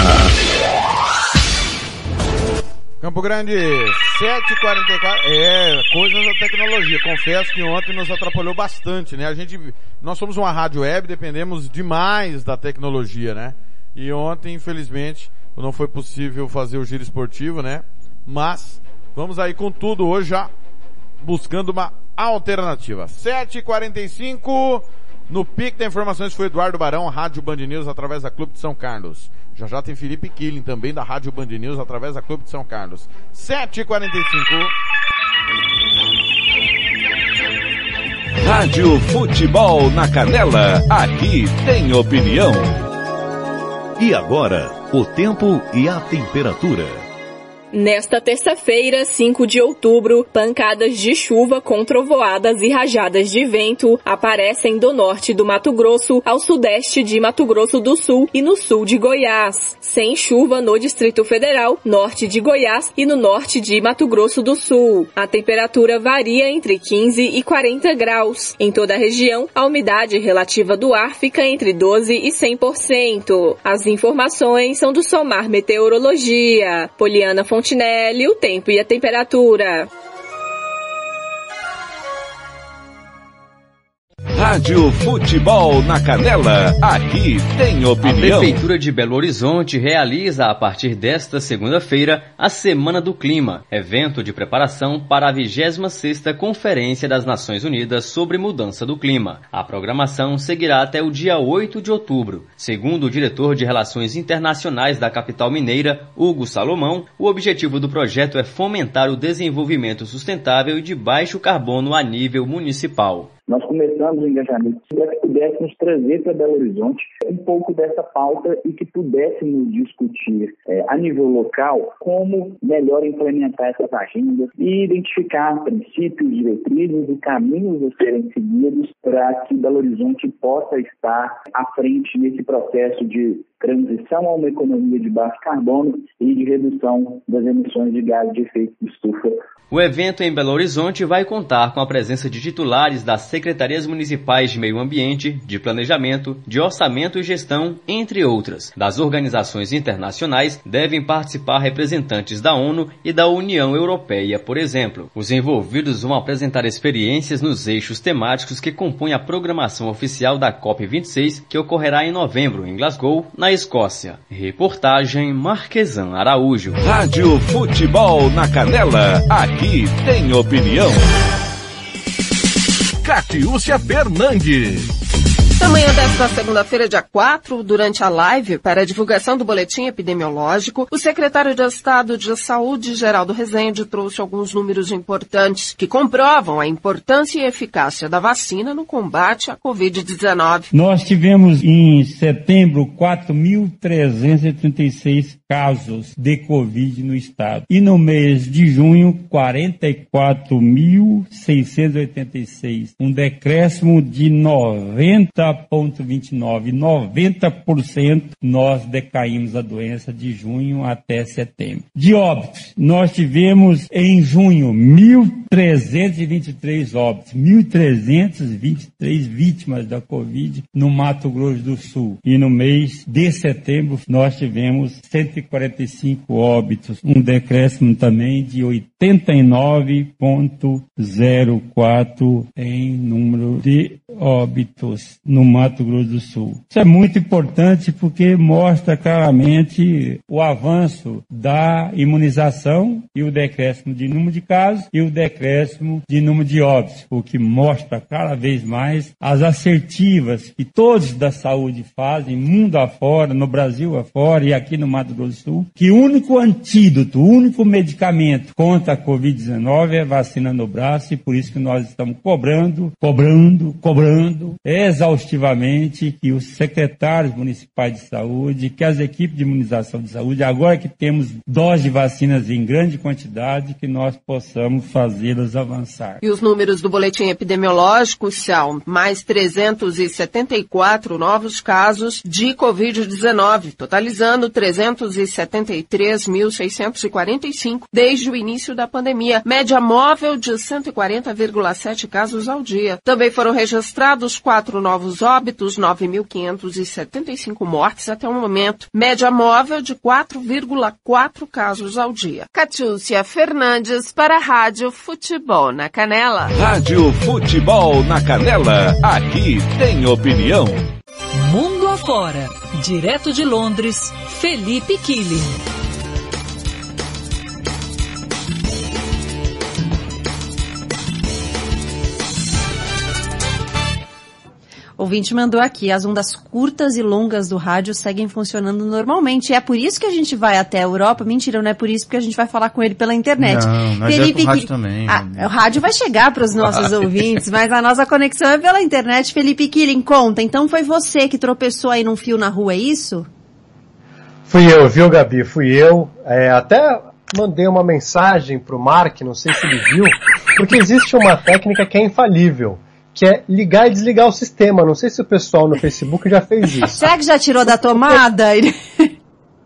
Campo Grande, 7h44, é, coisas da tecnologia. Confesso que ontem nos atrapalhou bastante, né? A gente, nós somos uma rádio web, dependemos demais da tecnologia, né? E ontem, infelizmente, não foi possível fazer o giro esportivo, né? Mas Vamos aí com tudo hoje já buscando uma alternativa. 7h45 no pique da informações foi Eduardo Barão, Rádio Band News através da Clube de São Carlos. Já já tem Felipe Killing também da Rádio Band News através da Clube de São Carlos. 7h45. Rádio Futebol na Canela, aqui tem opinião. E agora, o tempo e a temperatura. Nesta terça-feira, 5 de outubro, pancadas de chuva com trovoadas e rajadas de vento aparecem do norte do Mato Grosso ao sudeste de Mato Grosso do Sul e no sul de Goiás. Sem chuva no Distrito Federal, norte de Goiás e no norte de Mato Grosso do Sul. A temperatura varia entre 15 e 40 graus. Em toda a região, a umidade relativa do ar fica entre 12 e 100%. As informações são do Somar Meteorologia. Poliana Fonte Fontinelli, o tempo e a temperatura. Rádio Futebol na Canela, aqui tem opinião. A Prefeitura de Belo Horizonte realiza a partir desta segunda-feira a Semana do Clima, evento de preparação para a 26ª Conferência das Nações Unidas sobre Mudança do Clima. A programação seguirá até o dia 8 de outubro. Segundo o diretor de Relações Internacionais da capital mineira, Hugo Salomão, o objetivo do projeto é fomentar o desenvolvimento sustentável e de baixo carbono a nível municipal. Nós começamos o engajamento para que pudéssemos trazer para Belo Horizonte um pouco dessa pauta e que pudéssemos discutir é, a nível local como melhor implementar essas agendas e identificar princípios, diretrizes e caminhos a serem seguidos para que Belo Horizonte possa estar à frente nesse processo de transição a uma economia de baixo carbono e de redução das emissões de gases de efeito de estufa. O evento em Belo Horizonte vai contar com a presença de titulares das secretarias municipais de meio ambiente, de planejamento, de orçamento e gestão, entre outras. Das organizações internacionais devem participar representantes da ONU e da União Europeia, por exemplo. Os envolvidos vão apresentar experiências nos eixos temáticos que compõem a programação oficial da COP26, que ocorrerá em novembro em Glasgow, na Escócia. Reportagem Marquesan Araújo. Rádio Futebol na Canela, aqui tem opinião. Catiúcia Fernandes. Na manhã desta segunda-feira, dia 4, durante a live para a divulgação do boletim epidemiológico, o secretário de Estado de Saúde, Geraldo Rezende, trouxe alguns números importantes que comprovam a importância e eficácia da vacina no combate à Covid-19. Nós tivemos em setembro 4.336 casos de Covid no estado. E no mês de junho, 44.686. Um decréscimo de 90,29. 90% nós decaímos a doença de junho até setembro. De óbitos, nós tivemos em junho 1.323 óbitos. 1.323 vítimas da Covid no Mato Grosso do Sul. E no mês de setembro, nós tivemos 145 óbitos, um decréscimo também de 89,04 em número de óbitos no Mato Grosso do Sul. Isso é muito importante porque mostra claramente o avanço da imunização e o decréscimo de número de casos e o decréscimo de número de óbitos, o que mostra cada vez mais as assertivas que todos da saúde fazem, mundo afora, no Brasil afora e aqui no Mato Grosso do Sul, que o único antídoto, o único medicamento contra a Covid-19 é vacina no braço e por isso que nós estamos cobrando, cobrando, cobrando exaustivamente que os secretários municipais de saúde, que as equipes de imunização de saúde, agora que temos doses de vacinas em grande quantidade, que nós possamos fazê-las avançar. E os números do boletim epidemiológico são mais 374 novos casos de Covid-19, totalizando 373.645 desde o início da pandemia, média móvel de 140,7 casos ao dia. Também foram registrados quatro novos óbitos, 9.575 mortes até o momento, média móvel de 4,4 casos ao dia. Catiúcia Fernandes para a Rádio Futebol na Canela. Rádio Futebol na Canela, aqui tem opinião. Mundo afora, direto de Londres, Felipe Killing. Ouvinte mandou aqui, as ondas curtas e longas do rádio seguem funcionando normalmente. E é por isso que a gente vai até a Europa. Mentira, não é por isso porque a gente vai falar com ele pela internet. Não, nós é com rádio também. Ah, o rádio vai chegar para os [laughs] nossos Vai. ouvintes, mas a nossa conexão é pela internet. Felipe Killing, conta. Então foi você que tropeçou aí num fio na rua, é isso? Fui eu, viu, Gabi? Fui eu. É, até mandei uma mensagem pro Mark, não sei se ele viu, porque existe uma técnica que é infalível, que é ligar e desligar o sistema. Não sei se o pessoal no Facebook já fez [laughs] isso. Será que já tirou da tomada? [laughs]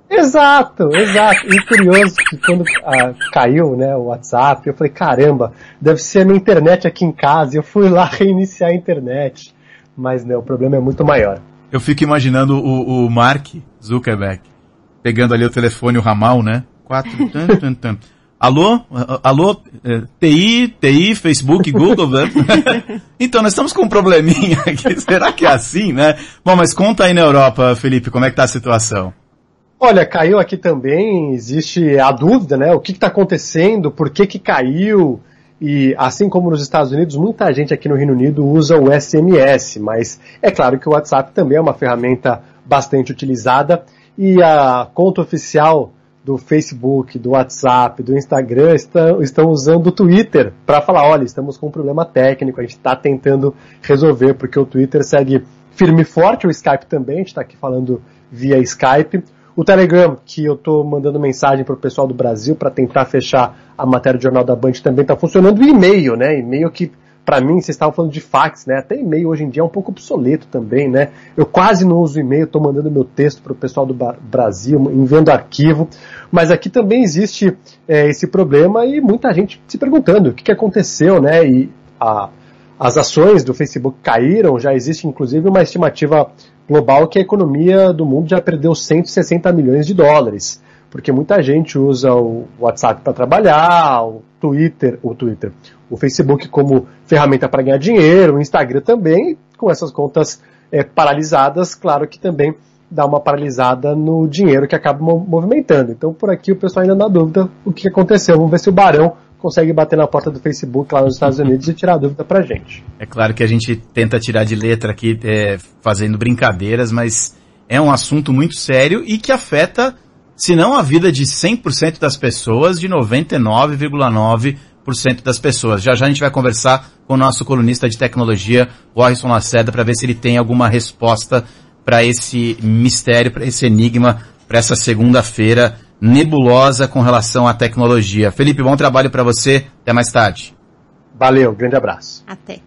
Exato, exato. E curioso que quando ah, caiu né, o WhatsApp, eu falei, caramba, deve ser a minha internet aqui em casa. E eu fui lá [laughs] reiniciar a internet. Mas né, o problema é muito maior. Eu fico imaginando o, o Mark Zuckerberg pegando ali o telefone, o ramal, né? Quatro. Tan, tan, tan. Alô? Alô? Eh, TI, TI, Facebook, Google, né? [laughs] Então, nós estamos com um probleminha aqui. [laughs] Será que é assim, né? Bom, mas conta aí na Europa, Felipe, como é que tá a situação? Olha, caiu aqui também, existe a dúvida, né? O que está acontecendo, por que, que caiu? E assim como nos Estados Unidos, muita gente aqui no Reino Unido usa o SMS, mas é claro que o WhatsApp também é uma ferramenta bastante utilizada e a conta oficial do Facebook, do WhatsApp, do Instagram estão, estão usando o Twitter para falar, olha, estamos com um problema técnico, a gente está tentando resolver, porque o Twitter segue firme e forte, o Skype também, a gente está aqui falando via Skype. O Telegram, que eu estou mandando mensagem para o pessoal do Brasil para tentar fechar a matéria do Jornal da Band também está funcionando. E-mail, né? E-mail que, para mim, vocês estavam falando de fax, né? Até e-mail hoje em dia é um pouco obsoleto também, né? Eu quase não uso e-mail, estou mandando meu texto para o pessoal do Brasil, enviando arquivo. Mas aqui também existe é, esse problema e muita gente se perguntando o que, que aconteceu, né? E a, as ações do Facebook caíram, já existe inclusive uma estimativa global que a economia do mundo já perdeu 160 milhões de dólares, porque muita gente usa o WhatsApp para trabalhar, o Twitter, o Twitter, o Facebook como ferramenta para ganhar dinheiro, o Instagram também, com essas contas é, paralisadas, claro que também dá uma paralisada no dinheiro que acaba mo- movimentando. Então por aqui o pessoal ainda na dúvida o que aconteceu. Vamos ver se o Barão consegue bater na porta do Facebook lá nos Estados Unidos e tirar a dúvida pra gente. É claro que a gente tenta tirar de letra aqui, é, fazendo brincadeiras, mas é um assunto muito sério e que afeta, se não a vida de 100% das pessoas, de 99,9% das pessoas. Já já a gente vai conversar com o nosso colunista de tecnologia, o Harrison Lacerda, para ver se ele tem alguma resposta para esse mistério, para esse enigma, para essa segunda-feira nebulosa com relação à tecnologia. Felipe, bom trabalho para você. Até mais tarde. Valeu, grande abraço. Até.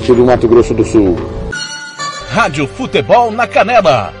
do Mato Grosso do Sul. Rádio Futebol na Canela.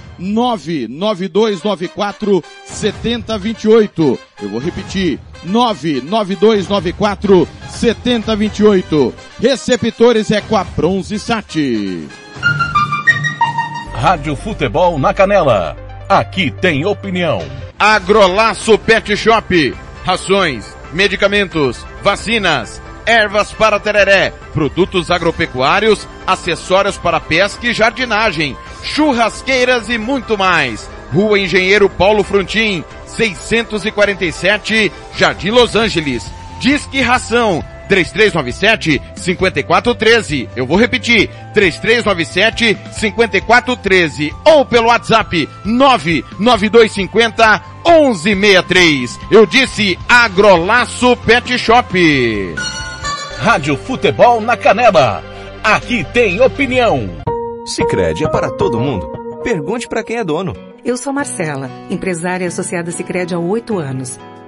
99294 7028. Eu vou repetir. 99294 7028. Receptores é com a Bronze Sat. Rádio Futebol na Canela. Aqui tem opinião. Agrolaço Pet Shop. Rações, medicamentos, vacinas, ervas para tereré, produtos agropecuários, acessórios para pesca e jardinagem, churrasqueiras e muito mais. Rua Engenheiro Paulo Frontin, 647, Jardim Los Angeles. Disque Ração 3397 5413. Eu vou repetir, 3397 5413 ou pelo WhatsApp 99250 1163. Eu disse Agrolaço Pet Shop. Rádio Futebol na Canela. Aqui tem opinião. Sicredi é para todo mundo. Pergunte para quem é dono. Eu sou Marcela, empresária associada Sicredi há oito anos.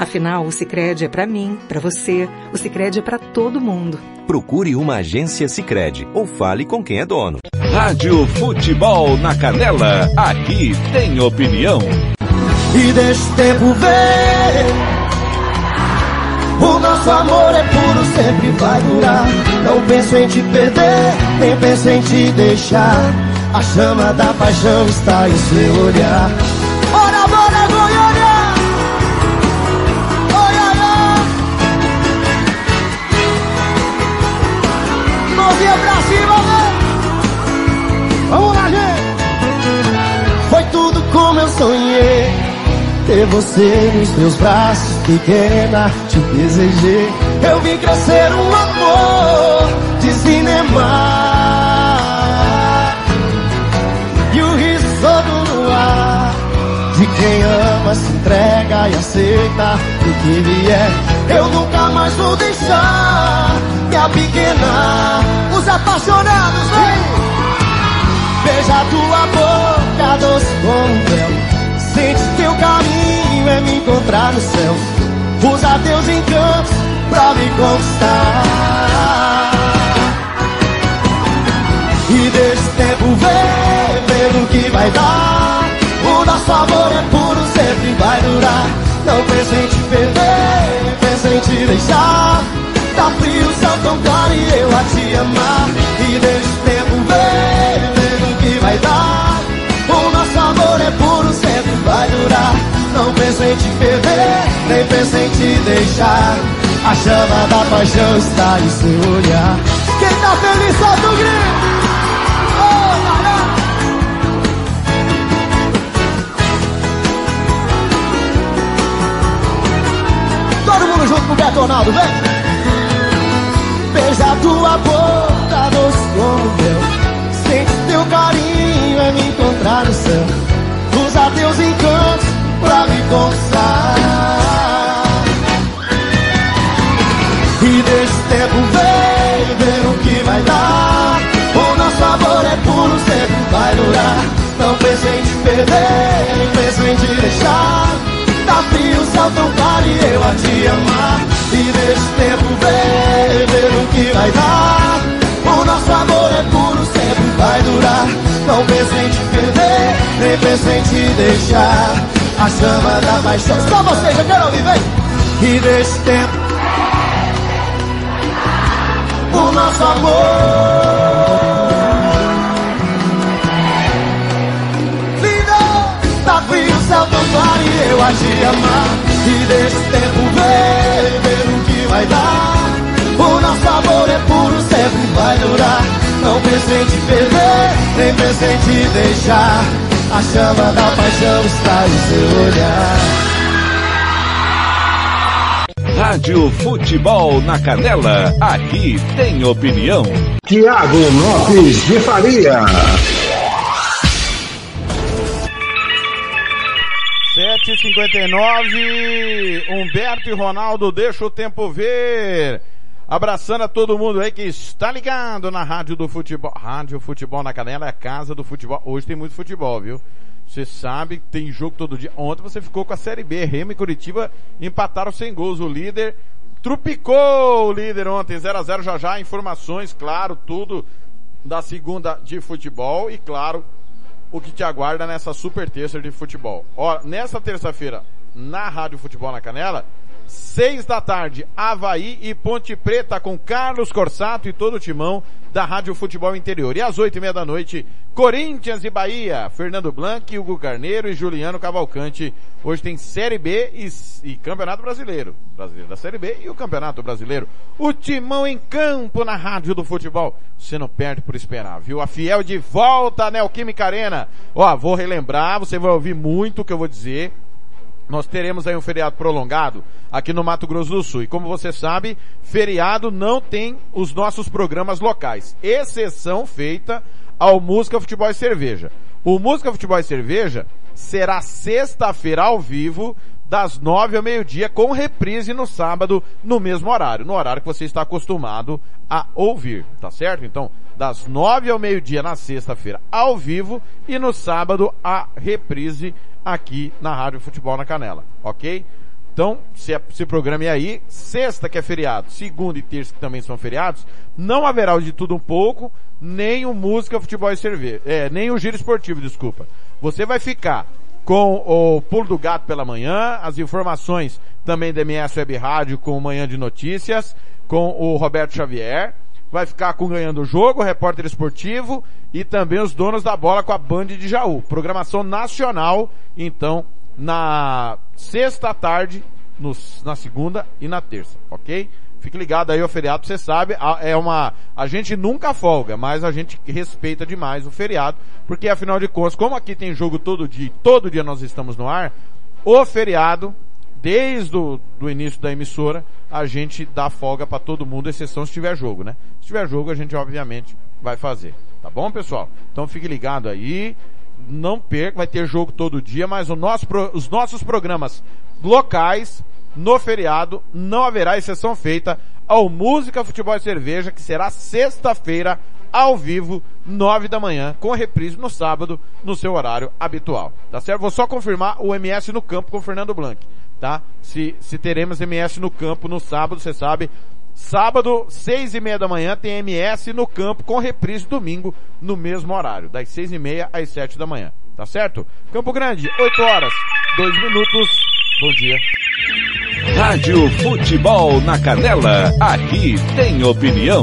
Afinal, o Sicredi é para mim, para você. O Sicredi é para todo mundo. Procure uma agência Sicredi ou fale com quem é dono. Rádio Futebol na Canela. Aqui tem opinião. E deixa o tempo ver. O nosso amor é puro, sempre vai durar. Não penso em te perder, nem penso em te deixar. A chama da paixão está em seu olhar. Ora, Mãozinha pra cima? Vamos lá, gente! Foi tudo como eu sonhei. Ter você nos meus braços, pequena, te desejei. Eu vi crescer um amor de cinema. Quem ama, se entrega e aceita o que vier. Eu nunca mais vou deixar minha pequena. Os apaixonados, vem! Beija tua boca, doce como um véu. Sente teu caminho é me encontrar no céu. Usa teus encantos pra me conquistar. E o tempo ver, ver o que vai dar. Nosso amor é puro, sempre vai durar. Não penso em te perder, penso em te deixar. Tá frio, céu tão claro e eu a te amar. E deixa o tempo ver, ver o que vai dar. O nosso amor é puro, sempre vai durar. Não penso em te perder, nem penso em te deixar. A chama da paixão está em seu olhar. Quem tá feliz, solta o grito. Ronaldo, vem! Beija tua boca, doce como mel. Sente teu carinho, é me encontrar no céu. Usa teus encantos pra me conquistar. E o tempo ver, ver o que vai dar. O nosso amor é puro, sempre vai durar. Não penso em te perder, nem penso em te deixar. Frio, o céu tão claro e eu a te amar. E deixa tempo ver, ver o que vai dar. O nosso amor é puro, sempre vai durar. Não penso em te perder, nem penso em te deixar. A chama da paixão. Só vocês, eu quero ouvir, vem! E deixa o tempo. O nosso amor. E te amar. E deixa o tempo ver, ver o que vai dar. O nosso amor é puro, sempre vai durar. Não penso em te perder, nem penso em te deixar. A chama da paixão está em seu olhar. Rádio Futebol na Canela. Aqui tem opinião. Tiago Lopes de Faria. 7h59, Humberto e Ronaldo, deixa o tempo ver. Abraçando a todo mundo aí que está ligado na Rádio do Futebol. Rádio Futebol na Canela é a casa do futebol. Hoje tem muito futebol, viu? Você sabe que tem jogo todo dia. Ontem você ficou com a Série B. Remo e Curitiba empataram sem gols. O líder trupicou o líder ontem. 0 a 0 já já. Informações, claro, tudo da segunda de futebol. E claro, o que te aguarda nessa super terça de futebol. Ó, nessa terça-feira, na Rádio Futebol na Canela, seis da tarde, Havaí e Ponte Preta com Carlos Corsato e todo o timão da Rádio Futebol Interior. E às oito e meia da noite, Corinthians e Bahia, Fernando Blanc, Hugo Carneiro e Juliano Cavalcante. Hoje tem Série B e, e Campeonato Brasileiro. Brasileiro da Série B e o Campeonato Brasileiro. O timão em campo na Rádio do Futebol. Você não perde por esperar, viu? A Fiel de volta, Neoquímica Arena. Ó, vou relembrar, você vai ouvir muito o que eu vou dizer nós teremos aí um feriado prolongado aqui no Mato Grosso do Sul. E como você sabe, feriado não tem os nossos programas locais. Exceção feita ao Música, Futebol e Cerveja. O Música, Futebol e Cerveja será sexta-feira ao vivo, das nove ao meio-dia, com reprise no sábado, no mesmo horário. No horário que você está acostumado a ouvir, tá certo? Então, das nove ao meio-dia na sexta-feira, ao vivo, e no sábado, a reprise aqui na Rádio Futebol na Canela, ok? Então, se, se programe aí, sexta que é feriado, segunda e terça que também são feriados, não haverá o de tudo um pouco, nem o música, futebol e cerveja, é, nem o giro esportivo, desculpa. Você vai ficar com o pulo do gato pela manhã, as informações também da MS Web Rádio com o Manhã de Notícias, com o Roberto Xavier, vai ficar com Ganhando o Jogo, repórter esportivo e também os donos da bola com a Band de Jaú. Programação nacional, então, na sexta tarde, no, na segunda e na terça, ok? Fique ligado aí ao feriado, você sabe, é uma, a gente nunca folga, mas a gente respeita demais o feriado, porque afinal de contas, como aqui tem jogo todo dia, todo dia nós estamos no ar, o feriado desde o do início da emissora, a gente dá folga para todo mundo, exceção se tiver jogo, né? Se tiver jogo, a gente obviamente vai fazer. Tá bom, pessoal? Então fique ligado aí. Não perca, vai ter jogo todo dia, mas nosso, os nossos programas locais, no feriado, não haverá exceção feita ao Música, Futebol e Cerveja, que será sexta-feira, ao vivo, nove da manhã, com reprise no sábado, no seu horário habitual. Tá certo? Vou só confirmar o MS no campo com o Fernando Blanc tá? Se, se teremos MS no campo no sábado, você sabe. Sábado, seis e meia da manhã, tem MS no campo com reprise domingo no mesmo horário, das seis e meia às sete da manhã. Tá certo? Campo Grande, oito horas, dois minutos. Bom dia. Rádio Futebol na Canela, aqui tem opinião.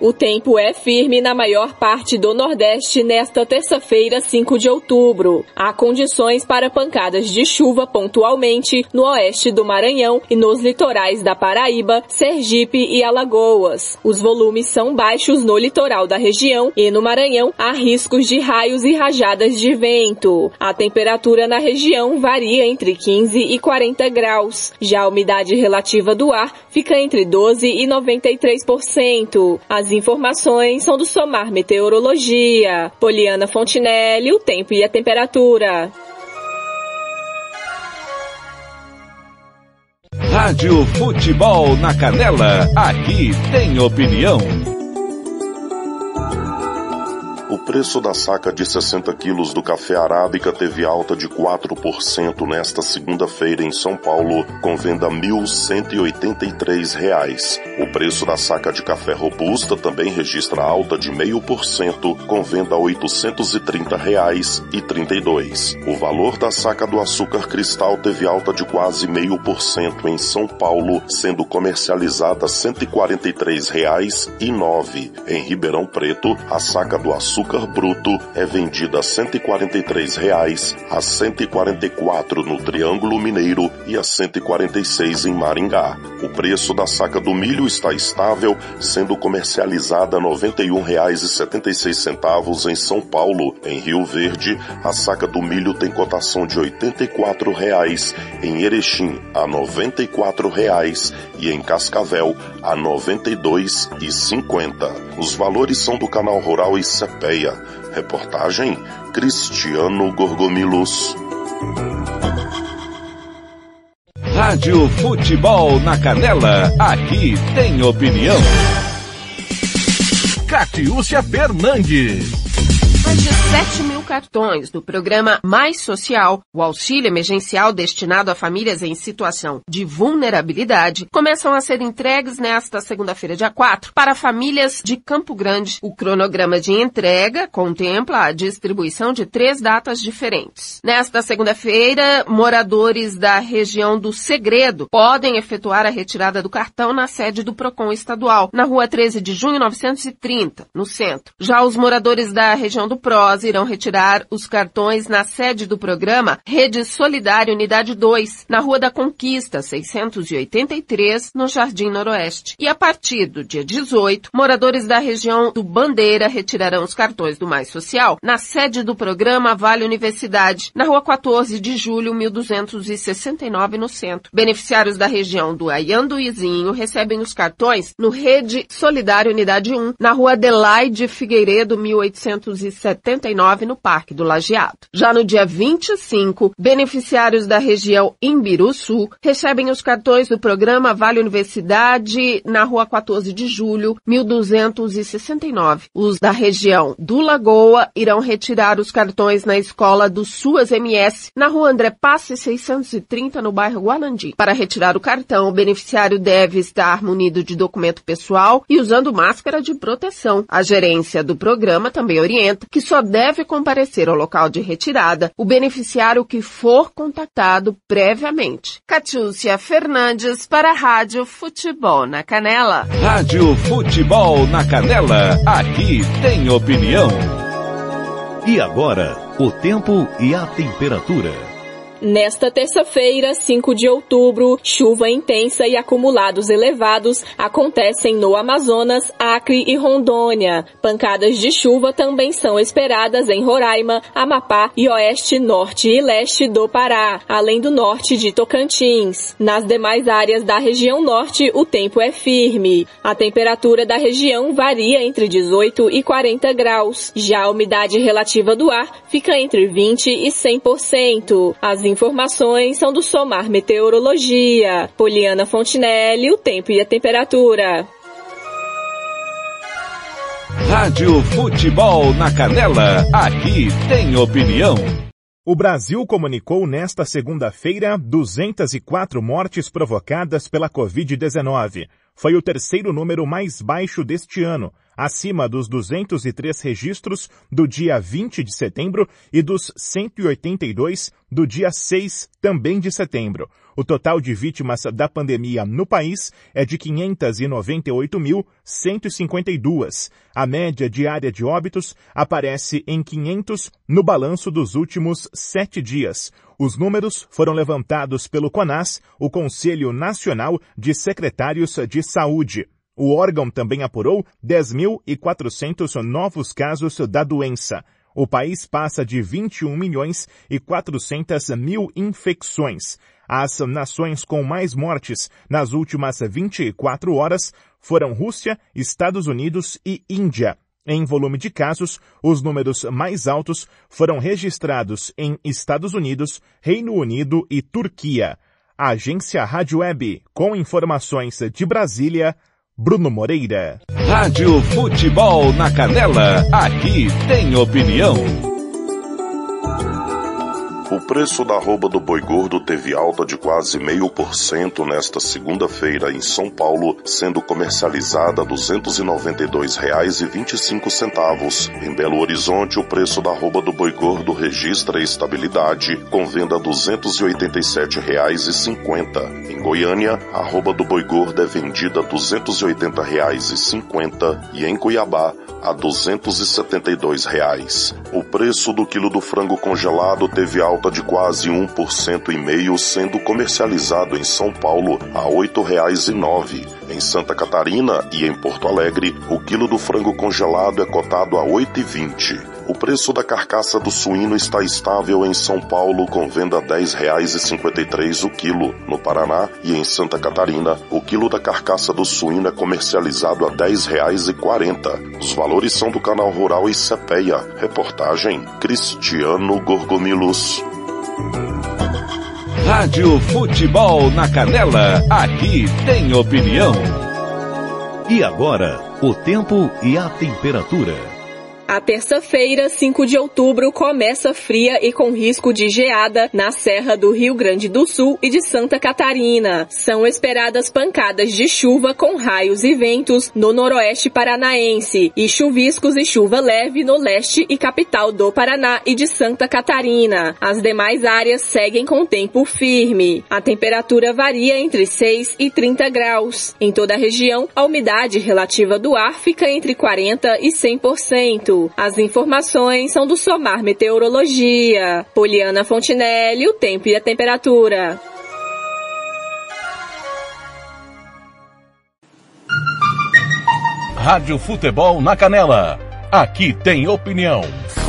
O tempo é firme na maior parte do Nordeste nesta terça-feira, 5 de outubro. Há condições para pancadas de chuva pontualmente no oeste do Maranhão e nos litorais da Paraíba, Sergipe e Alagoas. Os volumes são baixos no litoral da região e no Maranhão há riscos de raios e rajadas de vento. A temperatura na região varia entre 15 e 40 graus. Já a umidade relativa do ar fica entre 12 e 93%. As as informações são do Somar Meteorologia. Poliana Fontinelli, o tempo e a temperatura. Rádio Futebol na Canela, aqui tem opinião. O preço da saca de 60 quilos do café arábica teve alta de 4% nesta segunda-feira em São Paulo, com venda R$ 1.183. O preço da saca de café robusta também registra alta de 0,5%, com venda 830 reais e 32. O valor da saca do açúcar cristal teve alta de quase 0,5% em São Paulo, sendo comercializada 143 reais e 9. Em Ribeirão Preto, a saca do açúcar açúcar bruto é vendida a 143 reais, a 144 no Triângulo Mineiro e a 146 em Maringá. O preço da saca do milho está estável, sendo comercializada a R$ 91,76 em São Paulo. Em Rio Verde, a saca do milho tem cotação de 84 reais, em Erechim a 94 reais e em Cascavel a R$ 92,50. Os valores são do canal Rural e Reportagem Cristiano Gorgomilos. Rádio Futebol na Canela, aqui tem opinião. Catiúcia Fernandes. Mais de 7 mil cartões do programa Mais Social, o auxílio emergencial destinado a famílias em situação de vulnerabilidade, começam a ser entregues nesta segunda-feira, dia 4, para famílias de Campo Grande. O cronograma de entrega contempla a distribuição de três datas diferentes. Nesta segunda-feira, moradores da região do Segredo podem efetuar a retirada do cartão na sede do PROCON estadual, na rua 13 de junho 930, no centro. Já os moradores da região do PROS irão retirar os cartões na sede do programa Rede Solidária Unidade 2, na Rua da Conquista, 683, no Jardim Noroeste. E a partir do dia 18, moradores da região do Bandeira retirarão os cartões do Mais Social na sede do programa Vale Universidade, na Rua 14 de Julho, 1269, no centro. Beneficiários da região do Aianduizinho recebem os cartões no Rede Solidária Unidade 1, na Rua Adelaide Figueiredo, 1879, no Parque do Lajeado. Já no dia 25, beneficiários da região Imbiruçu recebem os cartões do programa Vale Universidade na Rua 14 de Julho, 1269. Os da região do Lagoa irão retirar os cartões na escola do Suas MS, na Rua André Passe 630, no bairro Guanandi. Para retirar o cartão, o beneficiário deve estar munido de documento pessoal e usando máscara de proteção. A gerência do programa também orienta que só deve comparecer ao local de retirada o beneficiário que for contactado previamente. Catiúcia Fernandes para a Rádio Futebol na Canela. Rádio Futebol na Canela, aqui tem opinião. E agora, o tempo e a temperatura. Nesta terça-feira, 5 de outubro, chuva intensa e acumulados elevados acontecem no Amazonas, Acre e Rondônia. Pancadas de chuva também são esperadas em Roraima, Amapá e oeste, norte e leste do Pará, além do norte de Tocantins. Nas demais áreas da região norte, o tempo é firme. A temperatura da região varia entre 18 e 40 graus. Já a umidade relativa do ar fica entre 20 e 100%. As informações são do Somar Meteorologia. Poliana Fontinelli, o tempo e a temperatura. Rádio Futebol na Canela, aqui tem opinião. O Brasil comunicou nesta segunda-feira 204 mortes provocadas pela Covid-19. Foi o terceiro número mais baixo deste ano, acima dos 203 registros do dia 20 de setembro e dos 182 do dia 6 também de setembro. O total de vítimas da pandemia no país é de 598.152. A média diária de óbitos aparece em 500 no balanço dos últimos sete dias. Os números foram levantados pelo CONAS, o Conselho Nacional de Secretários de Saúde. O órgão também apurou 10.400 novos casos da doença. O país passa de 21 milhões e 400 mil infecções. As nações com mais mortes nas últimas 24 horas foram Rússia, Estados Unidos e Índia. Em volume de casos, os números mais altos foram registrados em Estados Unidos, Reino Unido e Turquia. Agência Rádio Web, com informações de Brasília, Bruno Moreira. Rádio Futebol na Canela, aqui tem opinião. O preço da arroba do boi gordo teve alta de quase meio por cento nesta segunda-feira em São Paulo, sendo comercializada R$ 292,25. Em Belo Horizonte, o preço da arroba do boi gordo registra estabilidade, com venda R$ 287,50. Em Goiânia, a arroba do boi gordo é vendida R$ 280,50 e em Cuiabá a 272 reais. O preço do quilo do frango congelado teve alta de quase 1% e meio, sendo comercializado em São Paulo a R$ 8,09. Em Santa Catarina e em Porto Alegre, o quilo do frango congelado é cotado a R$ 8,20. O preço da carcaça do suíno está estável em São Paulo com venda a R$ 10,53 o quilo. No Paraná e em Santa Catarina, o quilo da carcaça do suíno é comercializado a R$ 10,40. Os valores são do canal Rural e Cepeia. Reportagem Cristiano Gorgomilos. Rádio Futebol na Canela, aqui tem opinião. E agora, o tempo e a temperatura. A terça-feira, 5 de outubro, começa fria e com risco de geada na Serra do Rio Grande do Sul e de Santa Catarina. São esperadas pancadas de chuva com raios e ventos no noroeste paranaense e chuviscos e chuva leve no leste e capital do Paraná e de Santa Catarina. As demais áreas seguem com tempo firme. A temperatura varia entre 6 e 30 graus. Em toda a região, a umidade relativa do ar fica entre 40 e 100%. As informações são do Somar Meteorologia. Poliana Fontinelli, o tempo e a temperatura. Rádio Futebol na Canela. Aqui tem opinião.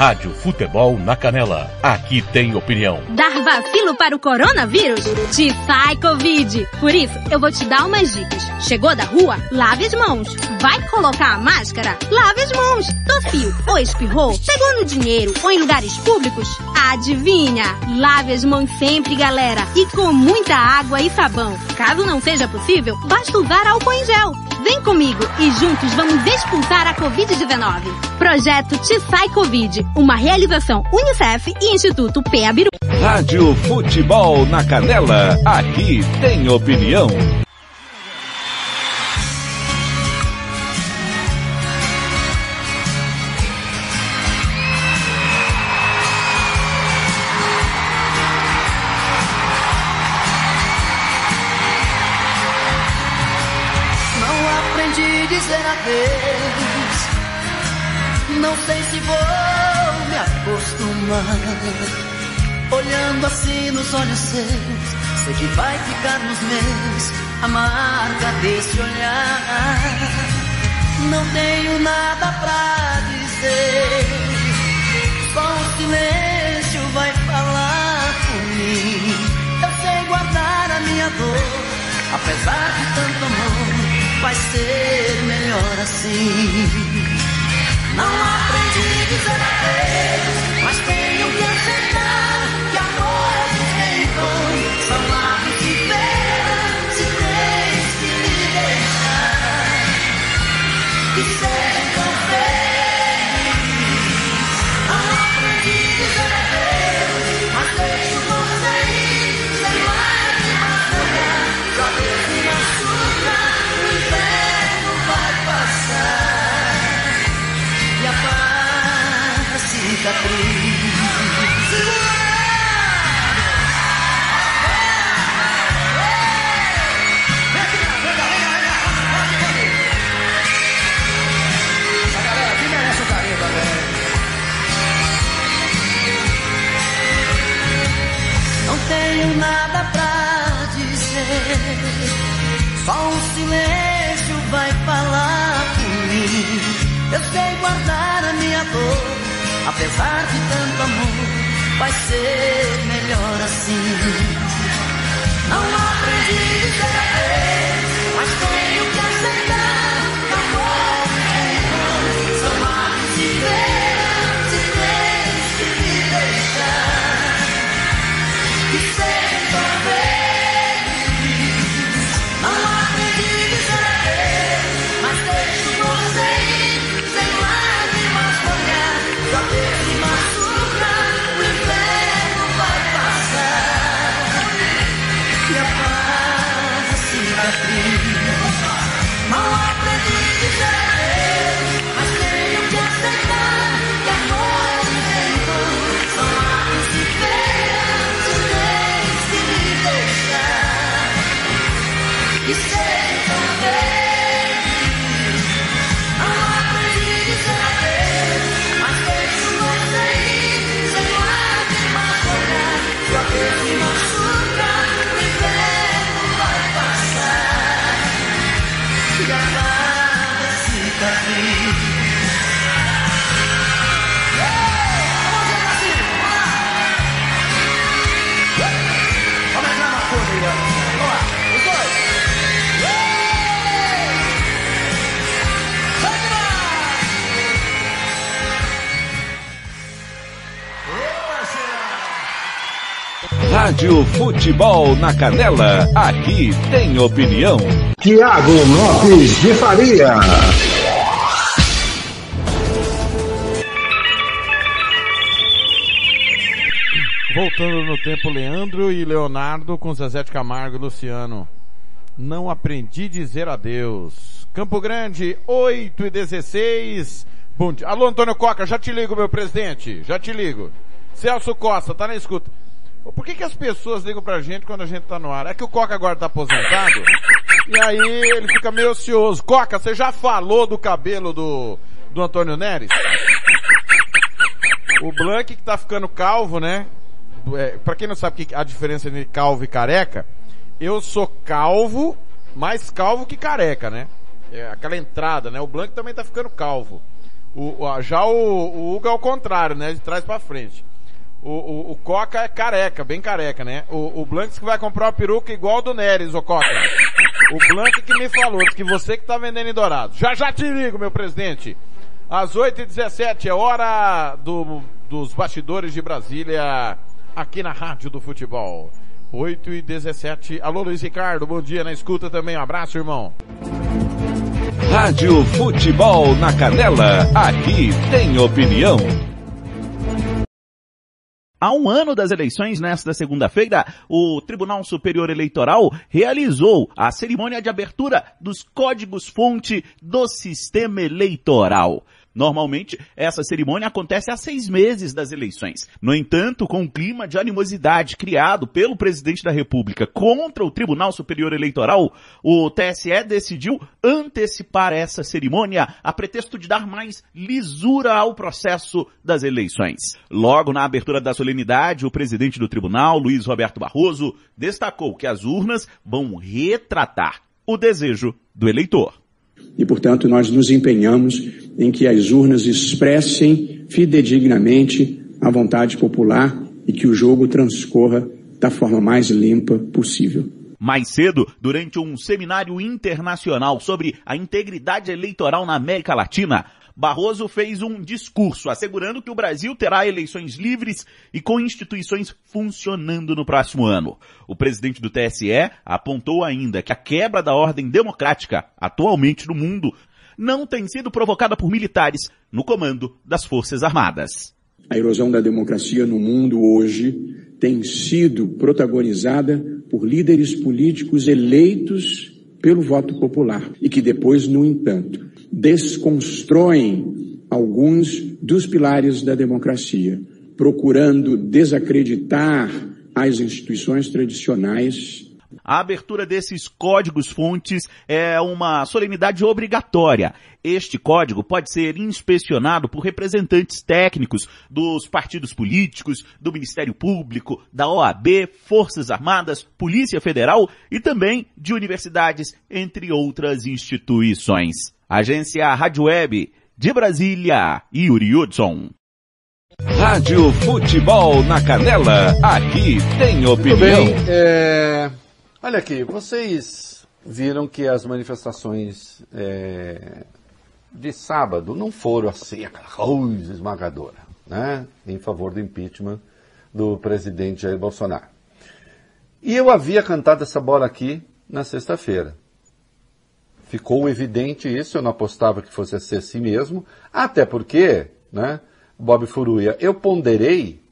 Rádio Futebol na Canela. Aqui tem opinião. Dar vacilo para o coronavírus? Te sai Covid. Por isso, eu vou te dar umas dicas. Chegou da rua? Lave as mãos. Vai colocar a máscara? Lave as mãos. Tossiu ou espirrou? Pegou no dinheiro ou em lugares públicos? Adivinha? Lave as mãos sempre, galera. E com muita água e sabão. Caso não seja possível, basta usar álcool em gel. Vem comigo e juntos vamos expulsar a Covid-19. Projeto Te Sai Covid, uma realização Unicef e Instituto PEABIRU. Rádio Futebol na Canela, aqui tem opinião. Olhando assim nos olhos seus, sei que vai ficar nos meus a marca desse olhar. Não tenho nada pra dizer, só o silêncio vai falar por mim. Eu sei guardar a minha dor, apesar de tanto amor, vai ser melhor assim. Não aprendi a dizer adeus, mas tenho que aceitar Não tenho nada pra dizer, só um silêncio vai falar por mim. Eu sei guardar a minha dor, apesar de tanto amor, vai ser melhor assim. Não aprendi dizer adeus, mas tenho que aceitar Rádio Futebol na Canela, aqui tem opinião. Tiago Lopes de Faria. Voltando no tempo, Leandro e Leonardo com Zezé de Camargo e Luciano. Não aprendi a dizer adeus. Campo Grande, 8 e 16. Bom dia. Alô, Antônio Coca, já te ligo, meu presidente. Já te ligo. Celso Costa, tá na escuta. Por que, que as pessoas ligam pra gente quando a gente tá no ar? É que o Coca agora tá aposentado. E aí ele fica meio ocioso. Coca, você já falou do cabelo do, do Antônio Neres? O Blank que tá ficando calvo, né? É, pra quem não sabe a diferença entre calvo e careca, eu sou calvo, mais calvo que careca, né? É, aquela entrada, né? O Blank também tá ficando calvo. O, já o, o Hugo é o contrário, né? De trás para frente. O, o, o, Coca é careca, bem careca, né? O, o Blank que vai comprar uma peruca igual do Neres, o Coca. O Blank que me falou, que você que tá vendendo em Dourado. Já já te ligo, meu presidente. Às 8h17 é hora do, dos bastidores de Brasília, aqui na Rádio do Futebol. 8 e 17. Alô, Luiz Ricardo, bom dia na escuta também. Um abraço, irmão. Rádio Futebol na Canela, aqui tem opinião. Há um ano das eleições, nesta segunda-feira, o Tribunal Superior Eleitoral realizou a cerimônia de abertura dos códigos-fonte do sistema eleitoral. Normalmente, essa cerimônia acontece há seis meses das eleições. No entanto, com o clima de animosidade criado pelo presidente da República contra o Tribunal Superior Eleitoral, o TSE decidiu antecipar essa cerimônia a pretexto de dar mais lisura ao processo das eleições. Logo na abertura da solenidade, o presidente do tribunal, Luiz Roberto Barroso, destacou que as urnas vão retratar o desejo do eleitor. E, portanto, nós nos empenhamos em que as urnas expressem fidedignamente a vontade popular e que o jogo transcorra da forma mais limpa possível. Mais cedo, durante um seminário internacional sobre a integridade eleitoral na América Latina, Barroso fez um discurso assegurando que o Brasil terá eleições livres e com instituições funcionando no próximo ano. O presidente do TSE apontou ainda que a quebra da ordem democrática atualmente no mundo não tem sido provocada por militares no comando das Forças Armadas. A erosão da democracia no mundo hoje tem sido protagonizada por líderes políticos eleitos pelo voto popular e que depois, no entanto, desconstroem alguns dos pilares da democracia, procurando desacreditar as instituições tradicionais a abertura desses códigos fontes é uma solenidade obrigatória. Este código pode ser inspecionado por representantes técnicos dos partidos políticos, do Ministério Público, da OAB, Forças Armadas, Polícia Federal e também de universidades, entre outras instituições. Agência Rádio Web de Brasília, Yuri Hudson. Rádio Futebol na Canela, aqui tem opinião. Bem, é... olha aqui, vocês viram que as manifestações é... de sábado não foram assim aquela coisa esmagadora, né? Em favor do impeachment do presidente Jair Bolsonaro. E eu havia cantado essa bola aqui na sexta-feira. Ficou evidente isso, eu não apostava que fosse ser assim mesmo, até porque, né, Bob Furuia, eu ponderei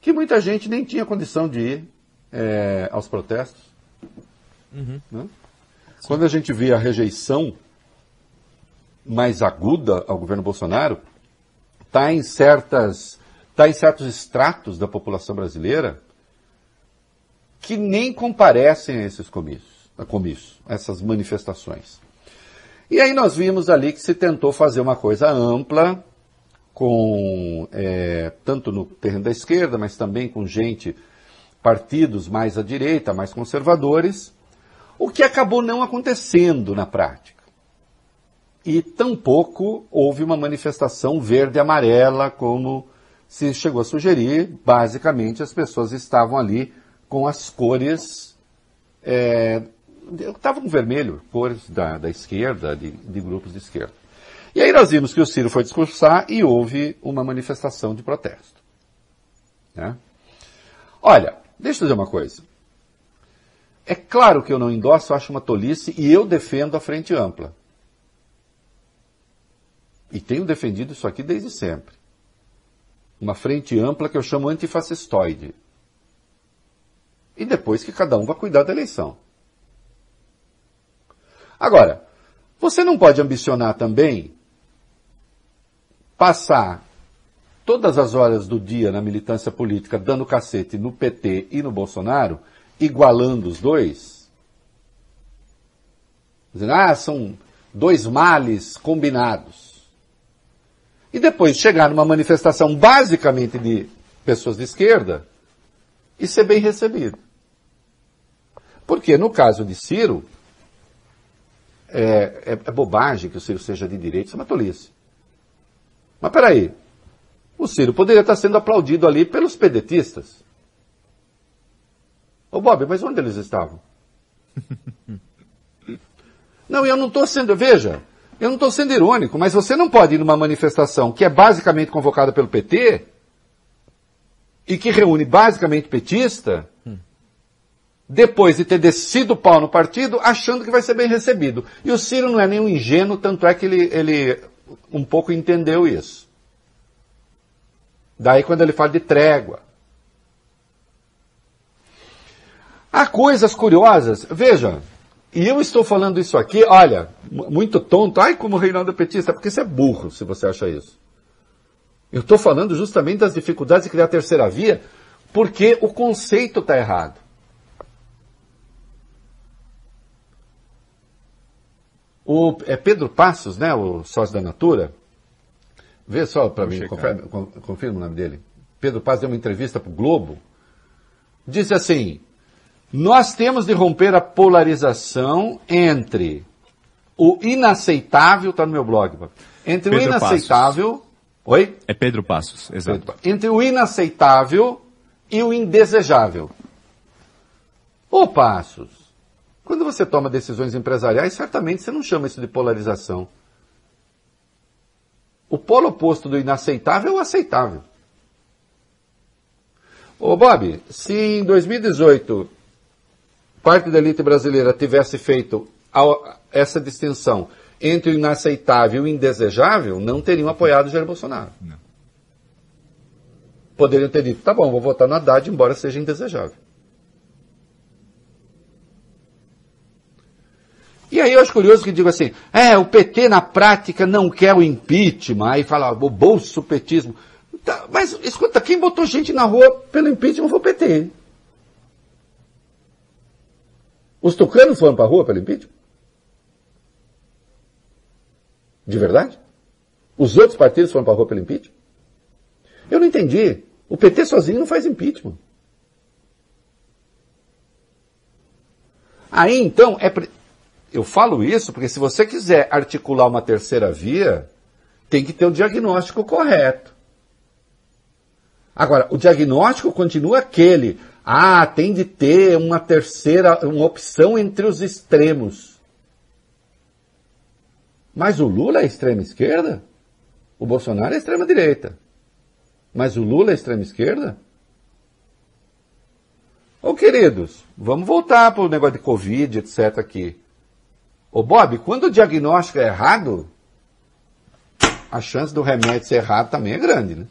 que muita gente nem tinha condição de ir é, aos protestos. Uhum. Né? Quando a gente vê a rejeição mais aguda ao governo Bolsonaro, está em certas, tá em certos estratos da população brasileira que nem comparecem a esses comícios a comício, essas manifestações. E aí nós vimos ali que se tentou fazer uma coisa ampla, com é, tanto no terreno da esquerda, mas também com gente, partidos mais à direita, mais conservadores, o que acabou não acontecendo na prática. E tampouco houve uma manifestação verde-amarela, como se chegou a sugerir. Basicamente, as pessoas estavam ali com as cores é, estava com vermelho, cores da, da esquerda, de, de, grupos de esquerda. E aí nós vimos que o Ciro foi discursar e houve uma manifestação de protesto. Né? Olha, deixa eu dizer uma coisa. É claro que eu não endosso, acho uma tolice e eu defendo a frente ampla. E tenho defendido isso aqui desde sempre. Uma frente ampla que eu chamo antifascistoide. E depois que cada um vai cuidar da eleição. Agora, você não pode ambicionar também passar todas as horas do dia na militância política dando cacete no PT e no Bolsonaro, igualando os dois? Dizendo, ah, são dois males combinados. E depois chegar numa manifestação basicamente de pessoas de esquerda e ser bem recebido. Porque no caso de Ciro, é, é, é bobagem que o Ciro seja de direita, isso é uma tolice. Mas peraí, o Ciro poderia estar sendo aplaudido ali pelos pedetistas. Ô Bob, mas onde eles estavam? [laughs] não, eu não estou sendo, veja, eu não estou sendo irônico, mas você não pode ir numa manifestação que é basicamente convocada pelo PT e que reúne basicamente petista, depois de ter descido o pau no partido, achando que vai ser bem recebido. E o Ciro não é nenhum ingênuo, tanto é que ele, ele um pouco entendeu isso. Daí quando ele fala de trégua. Há coisas curiosas. Veja, e eu estou falando isso aqui, olha, muito tonto. Ai, como o Reinaldo é petista, porque você é burro se você acha isso. Eu estou falando justamente das dificuldades de criar a terceira via, porque o conceito está errado. O, é Pedro Passos, né, o sócio da Natura. Vê só para mim, confirma, confirma o nome dele. Pedro Passos deu uma entrevista para o Globo. Disse assim: Nós temos de romper a polarização entre o inaceitável, está no meu blog, entre Pedro o inaceitável. Passos. Oi? É Pedro Passos, exato. Pedro, entre o inaceitável e o indesejável. Ô Passos, quando você toma decisões empresariais, certamente você não chama isso de polarização. O polo oposto do inaceitável é o aceitável. Ô Bob, se em 2018 parte da elite brasileira tivesse feito essa distinção entre o inaceitável e o indesejável, não teriam apoiado Jair Bolsonaro. Não. Poderiam ter dito, tá bom, vou votar no Haddad, embora seja indesejável. E aí eu acho curioso que digo assim, é, o PT na prática não quer o impeachment, aí fala o bolso petismo. Tá, mas escuta, quem botou gente na rua pelo impeachment foi o PT. Os tucanos foram para a rua pelo impeachment? De verdade? Os outros partidos foram para a rua pelo impeachment? Eu não entendi. O PT sozinho não faz impeachment. Aí então é, eu falo isso porque se você quiser articular uma terceira via, tem que ter o diagnóstico correto. Agora, o diagnóstico continua aquele. Ah, tem de ter uma terceira, uma opção entre os extremos. Mas o Lula é extrema esquerda? O Bolsonaro é extrema direita. Mas o Lula é extrema esquerda? Ô queridos, vamos voltar para o negócio de Covid, etc. aqui. Ô Bob, quando o diagnóstico é errado, a chance do remédio ser errado também é grande, né?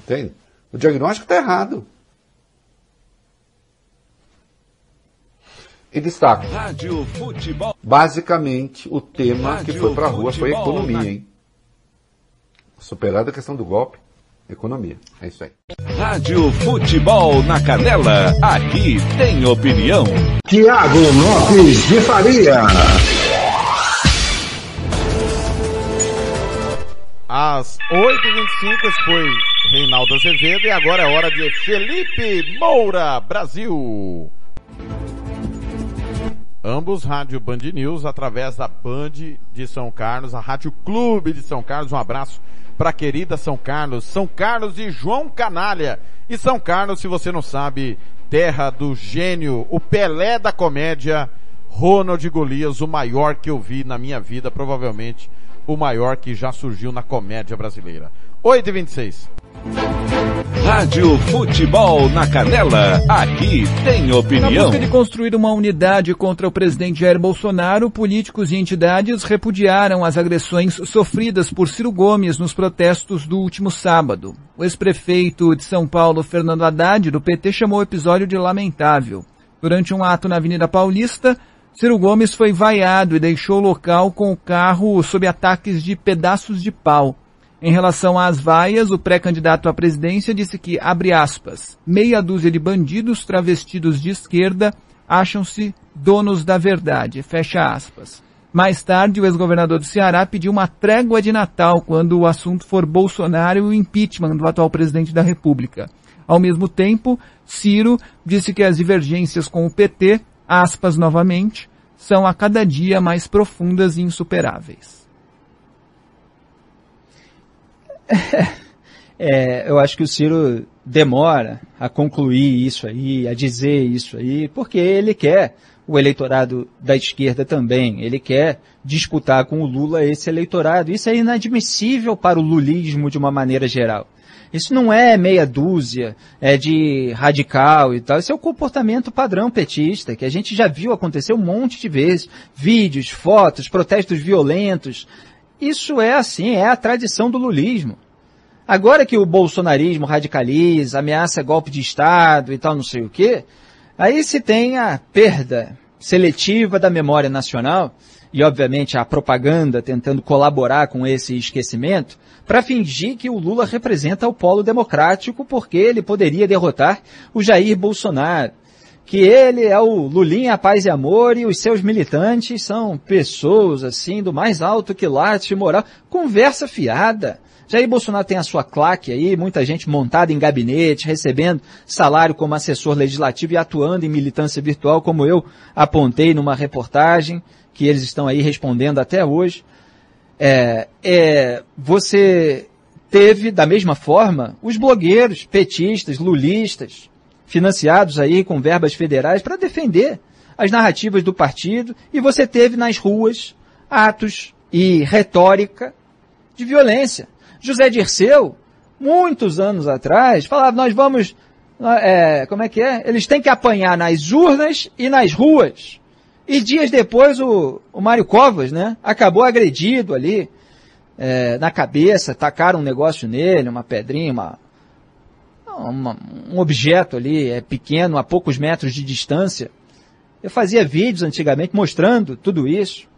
Entende? O diagnóstico está errado. E destaca. Basicamente, o tema Rádio que foi para a rua foi economia, na... hein? Superada a questão do golpe, economia. É isso aí. Rádio Futebol na Canela, aqui tem opinião. Tiago Lopes de Faria. Às 8h25 foi Reinaldo Azevedo e agora é hora de Felipe Moura, Brasil. Ambos Rádio Band News através da Band de São Carlos, a Rádio Clube de São Carlos. Um abraço para querida São Carlos, São Carlos e João Canalha. E São Carlos, se você não sabe, terra do gênio, o Pelé da comédia, Ronald Golias, o maior que eu vi na minha vida, provavelmente o maior que já surgiu na comédia brasileira. 8 e 26. Rádio Futebol na Canela, aqui tem Na opinião. busca de construir uma unidade contra o presidente Jair Bolsonaro, políticos e entidades repudiaram as agressões sofridas por Ciro Gomes nos protestos do último sábado. O ex-prefeito de São Paulo, Fernando Haddad, do PT, chamou o episódio de lamentável. Durante um ato na Avenida Paulista, Ciro Gomes foi vaiado e deixou o local com o carro sob ataques de pedaços de pau. Em relação às vaias, o pré-candidato à presidência disse que, abre aspas, meia dúzia de bandidos travestidos de esquerda acham-se donos da verdade, fecha aspas. Mais tarde, o ex-governador do Ceará pediu uma trégua de Natal quando o assunto for Bolsonaro e o impeachment do atual presidente da República. Ao mesmo tempo, Ciro disse que as divergências com o PT, aspas novamente, são a cada dia mais profundas e insuperáveis. É, eu acho que o Ciro demora a concluir isso aí, a dizer isso aí, porque ele quer o eleitorado da esquerda também. Ele quer disputar com o Lula esse eleitorado. Isso é inadmissível para o lulismo de uma maneira geral. Isso não é meia dúzia, é de radical e tal. Isso é o comportamento padrão petista, que a gente já viu acontecer um monte de vezes. Vídeos, fotos, protestos violentos. Isso é assim, é a tradição do lulismo. Agora que o bolsonarismo radicaliza, ameaça golpe de Estado e tal, não sei o quê, aí se tem a perda seletiva da memória nacional e, obviamente, a propaganda tentando colaborar com esse esquecimento para fingir que o Lula representa o polo democrático porque ele poderia derrotar o Jair Bolsonaro. Que ele é o Lulinha Paz e Amor e os seus militantes são pessoas, assim, do mais alto quilate moral. Conversa fiada. Jair Bolsonaro tem a sua claque aí, muita gente montada em gabinete, recebendo salário como assessor legislativo e atuando em militância virtual, como eu apontei numa reportagem, que eles estão aí respondendo até hoje. É, é, você teve, da mesma forma, os blogueiros, petistas, lulistas, financiados aí com verbas federais para defender as narrativas do partido, e você teve nas ruas atos e retórica de violência. José Dirceu, muitos anos atrás, falava, nós vamos, é, como é que é? Eles têm que apanhar nas urnas e nas ruas. E dias depois o, o Mário Covas, né, acabou agredido ali, é, na cabeça, tacaram um negócio nele, uma pedrinha, uma, uma, um objeto ali, é pequeno, a poucos metros de distância. Eu fazia vídeos antigamente mostrando tudo isso.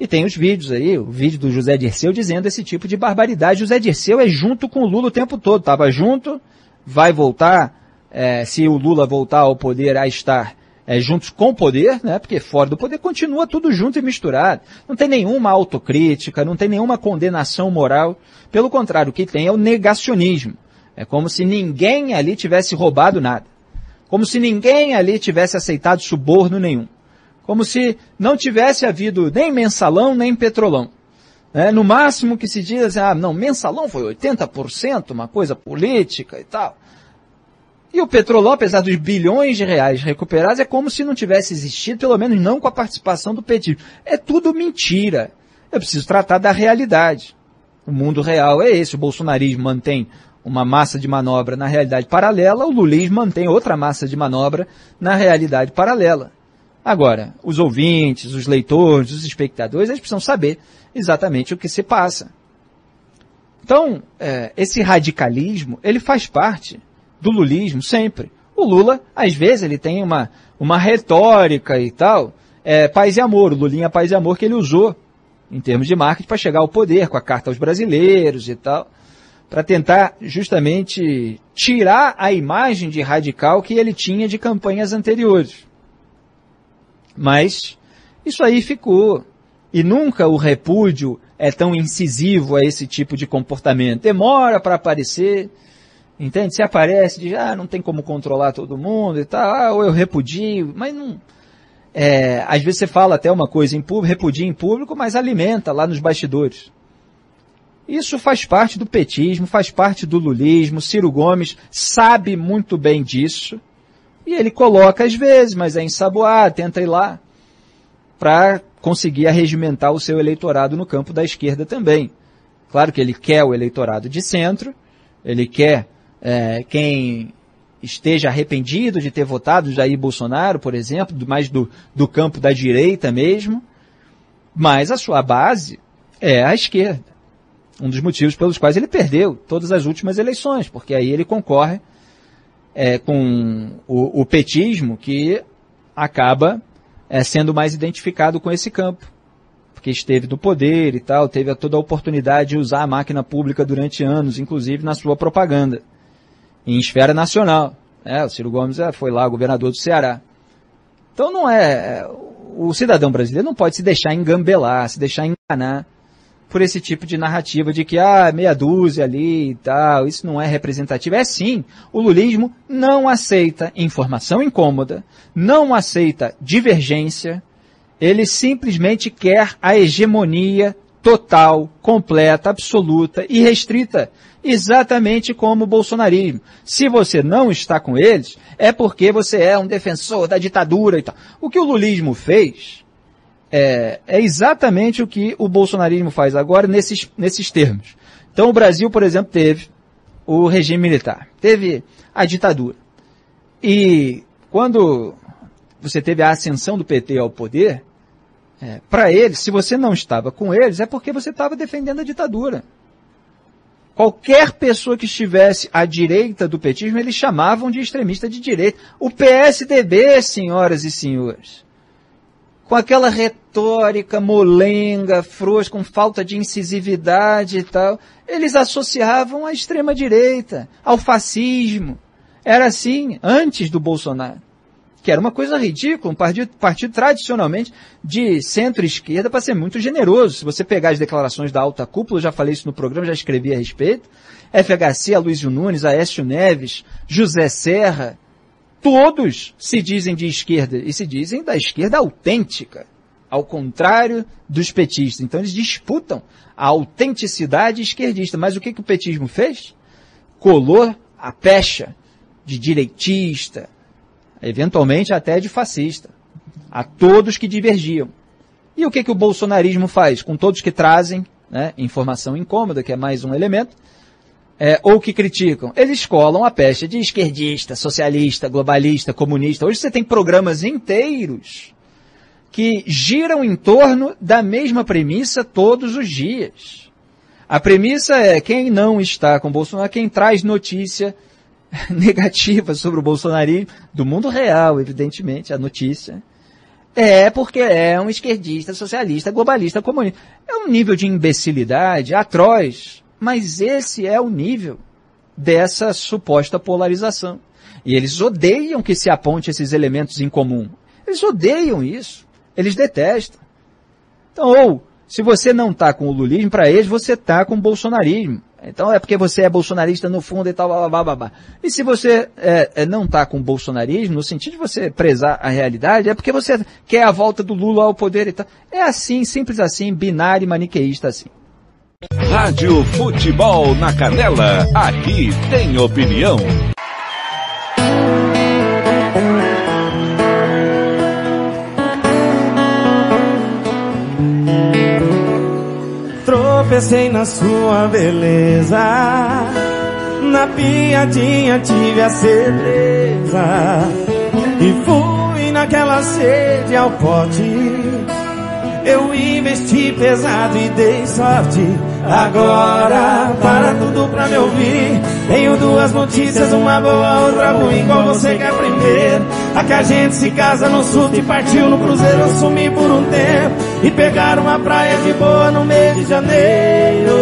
E tem os vídeos aí, o vídeo do José Dirceu dizendo esse tipo de barbaridade. José Dirceu é junto com o Lula o tempo todo, estava junto, vai voltar, é, se o Lula voltar ao poder a estar é, juntos com o poder, né? Porque fora do poder continua tudo junto e misturado. Não tem nenhuma autocrítica, não tem nenhuma condenação moral. Pelo contrário, o que tem é o negacionismo. É como se ninguém ali tivesse roubado nada. Como se ninguém ali tivesse aceitado suborno nenhum. Como se não tivesse havido nem mensalão, nem petrolão. É, no máximo que se diz, ah, não, mensalão foi 80%, uma coisa política e tal. E o petrolão, apesar dos bilhões de reais recuperados, é como se não tivesse existido, pelo menos não com a participação do petismo. É tudo mentira. Eu preciso tratar da realidade. O mundo real é esse. O bolsonarismo mantém uma massa de manobra na realidade paralela, o lulismo mantém outra massa de manobra na realidade paralela. Agora, os ouvintes, os leitores, os espectadores, eles precisam saber exatamente o que se passa. Então, é, esse radicalismo, ele faz parte do lulismo sempre. O Lula, às vezes, ele tem uma, uma retórica e tal, é, paz e amor, o Lulinha paz e amor que ele usou em termos de marketing para chegar ao poder, com a carta aos brasileiros e tal, para tentar justamente tirar a imagem de radical que ele tinha de campanhas anteriores. Mas isso aí ficou. E nunca o repúdio é tão incisivo a esse tipo de comportamento. Demora para aparecer, entende? Se aparece, diz, ah, não tem como controlar todo mundo e tal, ah, ou eu repudio, mas não. É, às vezes você fala até uma coisa em público, repudia em público, mas alimenta lá nos bastidores. Isso faz parte do petismo, faz parte do lulismo. Ciro Gomes sabe muito bem disso. E ele coloca às vezes, mas é ensaboado, tenta ir lá para conseguir arregimentar o seu eleitorado no campo da esquerda também. Claro que ele quer o eleitorado de centro, ele quer é, quem esteja arrependido de ter votado Jair Bolsonaro, por exemplo, mais do, do campo da direita mesmo, mas a sua base é a esquerda. Um dos motivos pelos quais ele perdeu todas as últimas eleições, porque aí ele concorre é, com o, o, petismo que acaba é, sendo mais identificado com esse campo. Porque esteve no poder e tal, teve toda a oportunidade de usar a máquina pública durante anos, inclusive na sua propaganda em esfera nacional. Né? O Ciro Gomes é, foi lá governador do Ceará. Então não é, é. O cidadão brasileiro não pode se deixar engambelar, se deixar enganar por esse tipo de narrativa de que, ah, meia dúzia ali e tal, isso não é representativo. É sim, o lulismo não aceita informação incômoda, não aceita divergência, ele simplesmente quer a hegemonia total, completa, absoluta e restrita exatamente como o bolsonarismo. Se você não está com eles, é porque você é um defensor da ditadura e tal. O que o lulismo fez é, é exatamente o que o bolsonarismo faz agora nesses, nesses termos. Então o Brasil, por exemplo, teve o regime militar, teve a ditadura. E quando você teve a ascensão do PT ao poder, é, para eles, se você não estava com eles, é porque você estava defendendo a ditadura. Qualquer pessoa que estivesse à direita do petismo, eles chamavam de extremista de direita. O PSDB, senhoras e senhores, com aquela retórica molenga, frouxa, com falta de incisividade e tal, eles associavam à extrema direita, ao fascismo. Era assim antes do Bolsonaro que era uma coisa ridícula, um partido, partido tradicionalmente de centro-esquerda para ser muito generoso. Se você pegar as declarações da alta cúpula, já falei isso no programa, já escrevi a respeito, FHC, Aloysio Nunes, Aécio Neves, José Serra, todos se dizem de esquerda e se dizem da esquerda autêntica, ao contrário dos petistas. Então eles disputam a autenticidade esquerdista. Mas o que, que o petismo fez? Colou a pecha de direitista, eventualmente até de fascista, a todos que divergiam. E o que, que o bolsonarismo faz com todos que trazem né, informação incômoda, que é mais um elemento, é, ou que criticam? Eles colam a peste de esquerdista, socialista, globalista, comunista. Hoje você tem programas inteiros que giram em torno da mesma premissa todos os dias. A premissa é quem não está com Bolsonaro, quem traz notícia [laughs] negativa sobre o bolsonarismo, do mundo real, evidentemente, a notícia, é porque é um esquerdista, socialista, globalista, comunista. É um nível de imbecilidade atroz, mas esse é o nível dessa suposta polarização. E eles odeiam que se aponte esses elementos em comum. Eles odeiam isso. Eles detestam. Então, ou, se você não está com o lulismo, para eles você está com o bolsonarismo. Então é porque você é bolsonarista no fundo e tal, blá, blá, blá, blá. E se você é, é, não está com o bolsonarismo, no sentido de você prezar a realidade, é porque você quer a volta do Lula ao poder e tal. É assim, simples assim, binário e maniqueísta assim. Rádio Futebol na Canela, aqui tem opinião. tropecei na sua beleza. Na piadinha tive a certeza. E fui naquela sede ao pote. Eu investi pesado e dei sorte. Agora, para tudo pra me ouvir. Tenho duas notícias, uma boa, outra ruim. Qual você quer primeiro? A que a gente se casa no sul e partiu no cruzeiro. Eu sumi por um tempo e pegar uma praia de boa no mês de janeiro.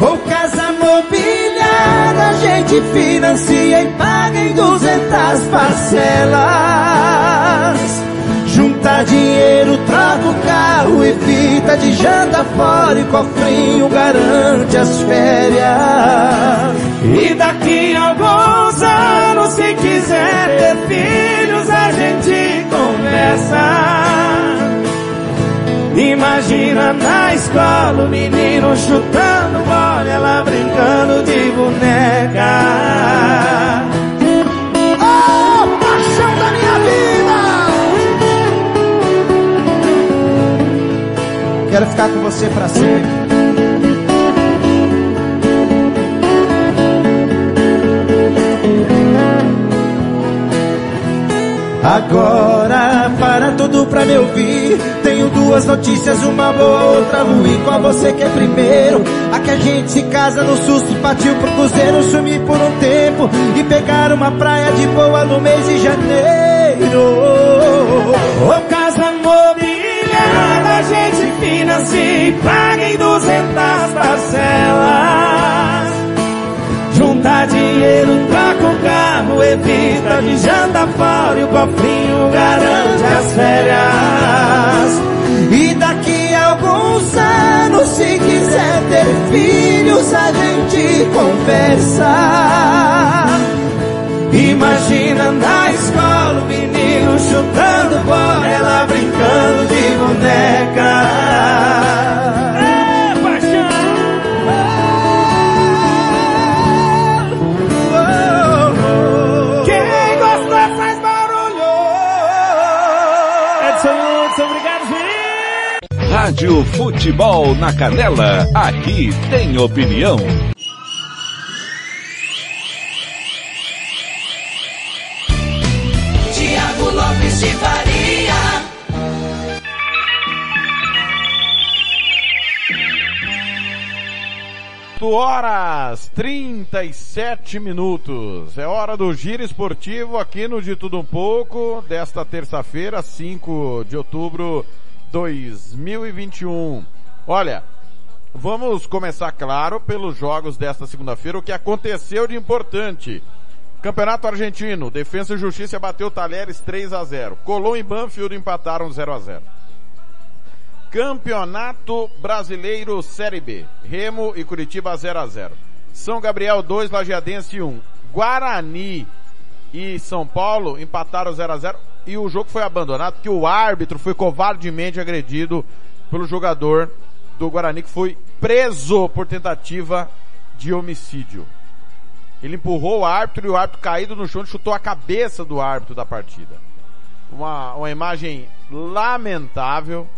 Ou casa mobiliada, a gente financia e paga em duzentas parcelas. Junta dinheiro, troca o carro e fita de janta fora e cofrinho garante as férias. E daqui a alguns anos, se quiser ter filhos, a gente conversa. Imagina na escola o menino chutando bola, ela brincando de boneca. Quero ficar com você para sempre. Agora, para tudo pra me ouvir. Tenho duas notícias, uma boa, outra ruim. Qual você quer primeiro? A que a gente se casa no susto, partiu pro cruzeiro, sumir por um tempo e pegar uma praia de boa no mês de janeiro. Oh, a gente financia e paga em duzentas parcelas. Juntar dinheiro, troca o carro, evita de jantar fora e o cofrinho garante as férias. E daqui a alguns anos, se quiser ter filhos, a gente conversa. Imagina na escola o menino chutando bola, ela brincando de boneca. É, paixão! Quem gostou faz barulho. Edson Lutz, obrigado, Juiz. Rádio Futebol na Canela, aqui tem opinião. 8 horas 37 minutos. É hora do giro esportivo aqui no De Tudo Um Pouco, desta terça-feira, 5 de outubro de 2021. Olha, vamos começar, claro, pelos jogos desta segunda-feira, o que aconteceu de importante. Campeonato Argentino, Defesa e Justiça bateu Talheres 3 a 0. Colom e Banfield empataram 0 a 0. Campeonato Brasileiro Série B. Remo e Curitiba 0 a 0 São Gabriel 2, Lajeadense 1. Guarani e São Paulo empataram 0 a 0 e o jogo foi abandonado porque o árbitro foi covardemente agredido pelo jogador do Guarani que foi preso por tentativa de homicídio. Ele empurrou o árbitro e o árbitro caído no chão chutou a cabeça do árbitro da partida. Uma, uma imagem lamentável,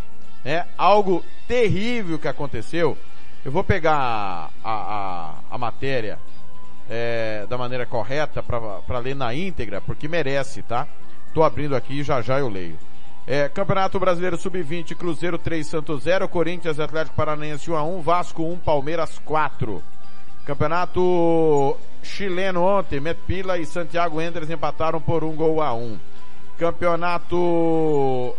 é algo terrível que aconteceu. Eu vou pegar a, a, a matéria é, da maneira correta para ler na íntegra, porque merece, tá? Tô abrindo aqui e já já eu leio. É, Campeonato Brasileiro Sub-20, Cruzeiro 3, Santos 0, Corinthians Atlético Paranaense 1 a 1, Vasco 1, Palmeiras 4. Campeonato chileno ontem, Metpila e Santiago Endres empataram por um gol a um. Campeonato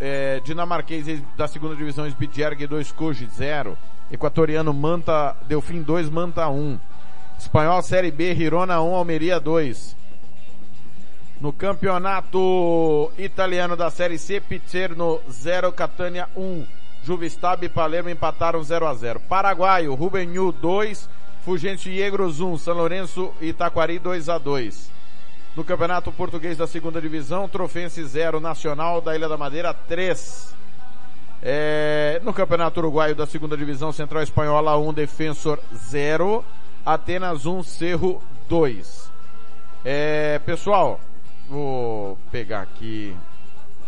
é, dinamarquês da segunda divisão, Spitjerg 2, Cuj 0. Equatoriano Manta, Delfim 2, Manta 1. Espanhol Série B, Girona 1, Almeria 2. No campeonato italiano da Série C, Pizzerno 0, Catania 1. Juvistab e Palermo empataram 0 a 0. Paraguaio, Rubenhu 2, Fugente Iegros 1, São Lourenço e Itaquari 2 a 2. No Campeonato Português da Segunda Divisão, Trofense 0, Nacional da Ilha da Madeira 3. É, no Campeonato Uruguaio da Segunda Divisão, Central Espanhola 1, Defensor 0, Atenas 1, Cerro 2. É, pessoal, vou pegar aqui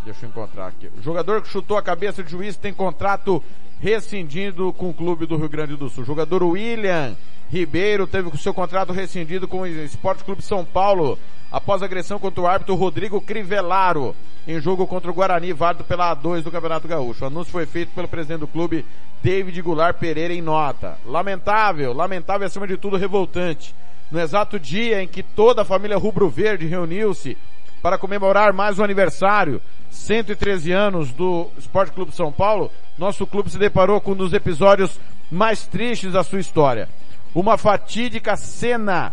Deixa eu encontrar aqui. O jogador que chutou a cabeça de juiz tem contrato rescindido com o clube do Rio Grande do Sul. Jogador William Ribeiro teve o seu contrato rescindido com o Esporte Clube São Paulo após agressão contra o árbitro Rodrigo Crivellaro em jogo contra o Guarani, válido pela A2 do Campeonato Gaúcho. O anúncio foi feito pelo presidente do clube, David Goulart Pereira, em nota. Lamentável, lamentável acima de tudo revoltante. No exato dia em que toda a família rubro-verde reuniu-se para comemorar mais um aniversário, 113 anos do Esporte Clube São Paulo, nosso clube se deparou com um dos episódios mais tristes da sua história. Uma fatídica cena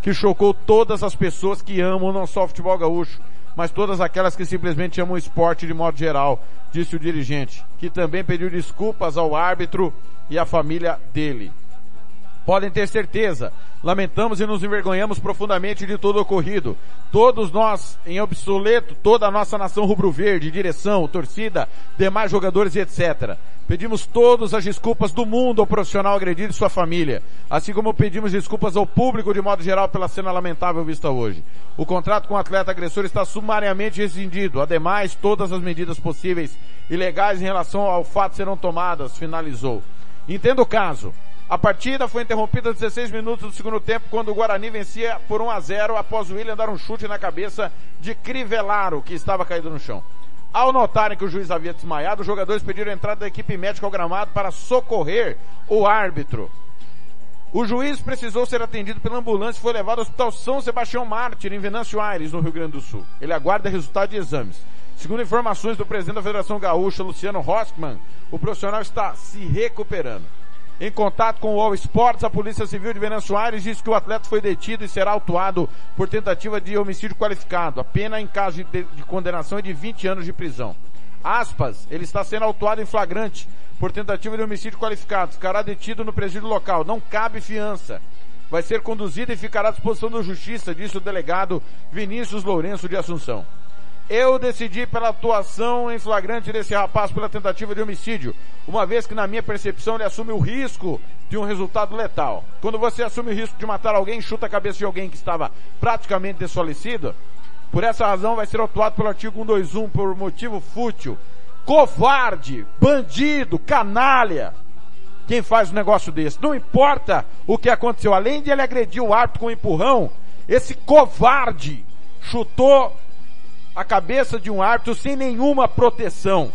que chocou todas as pessoas que amam não só o futebol gaúcho, mas todas aquelas que simplesmente amam o esporte de modo geral, disse o dirigente, que também pediu desculpas ao árbitro e à família dele. Podem ter certeza, lamentamos e nos envergonhamos profundamente de todo o ocorrido. Todos nós, em obsoleto, toda a nossa nação rubro-verde, direção, torcida, demais jogadores e etc. Pedimos todas as desculpas do mundo ao profissional agredido e sua família, assim como pedimos desculpas ao público de modo geral pela cena lamentável vista hoje. O contrato com o atleta agressor está sumariamente rescindido. Ademais, todas as medidas possíveis e legais em relação ao fato serão tomadas, finalizou. Entenda o caso. A partida foi interrompida aos 16 minutos do segundo tempo, quando o Guarani vencia por 1 a 0 após o William dar um chute na cabeça de Crivellaro, que estava caído no chão. Ao notarem que o juiz havia desmaiado, os jogadores pediram a entrada da equipe médica ao gramado para socorrer o árbitro. O juiz precisou ser atendido pela ambulância e foi levado ao Hospital São Sebastião Mártir, em Venâncio Aires, no Rio Grande do Sul. Ele aguarda resultado de exames. Segundo informações do presidente da Federação Gaúcha, Luciano Roskman, o profissional está se recuperando. Em contato com o All Sports, a Polícia Civil de Venâncio Aires disse que o atleta foi detido e será autuado por tentativa de homicídio qualificado. A pena em caso de, de condenação é de 20 anos de prisão. Aspas, ele está sendo autuado em flagrante por tentativa de homicídio qualificado. Ficará detido no presídio local. Não cabe fiança. Vai ser conduzido e ficará à disposição da justiça, disse o delegado Vinícius Lourenço de Assunção. Eu decidi pela atuação em flagrante desse rapaz pela tentativa de homicídio, uma vez que na minha percepção ele assume o risco de um resultado letal. Quando você assume o risco de matar alguém, chuta a cabeça de alguém que estava praticamente desfalecido, por essa razão vai ser autuado pelo artigo 121 por motivo fútil, covarde, bandido, canalha. Quem faz um negócio desse? Não importa o que aconteceu, além de ele agredir o árbitro com um empurrão, esse covarde chutou a cabeça de um árbitro sem nenhuma proteção.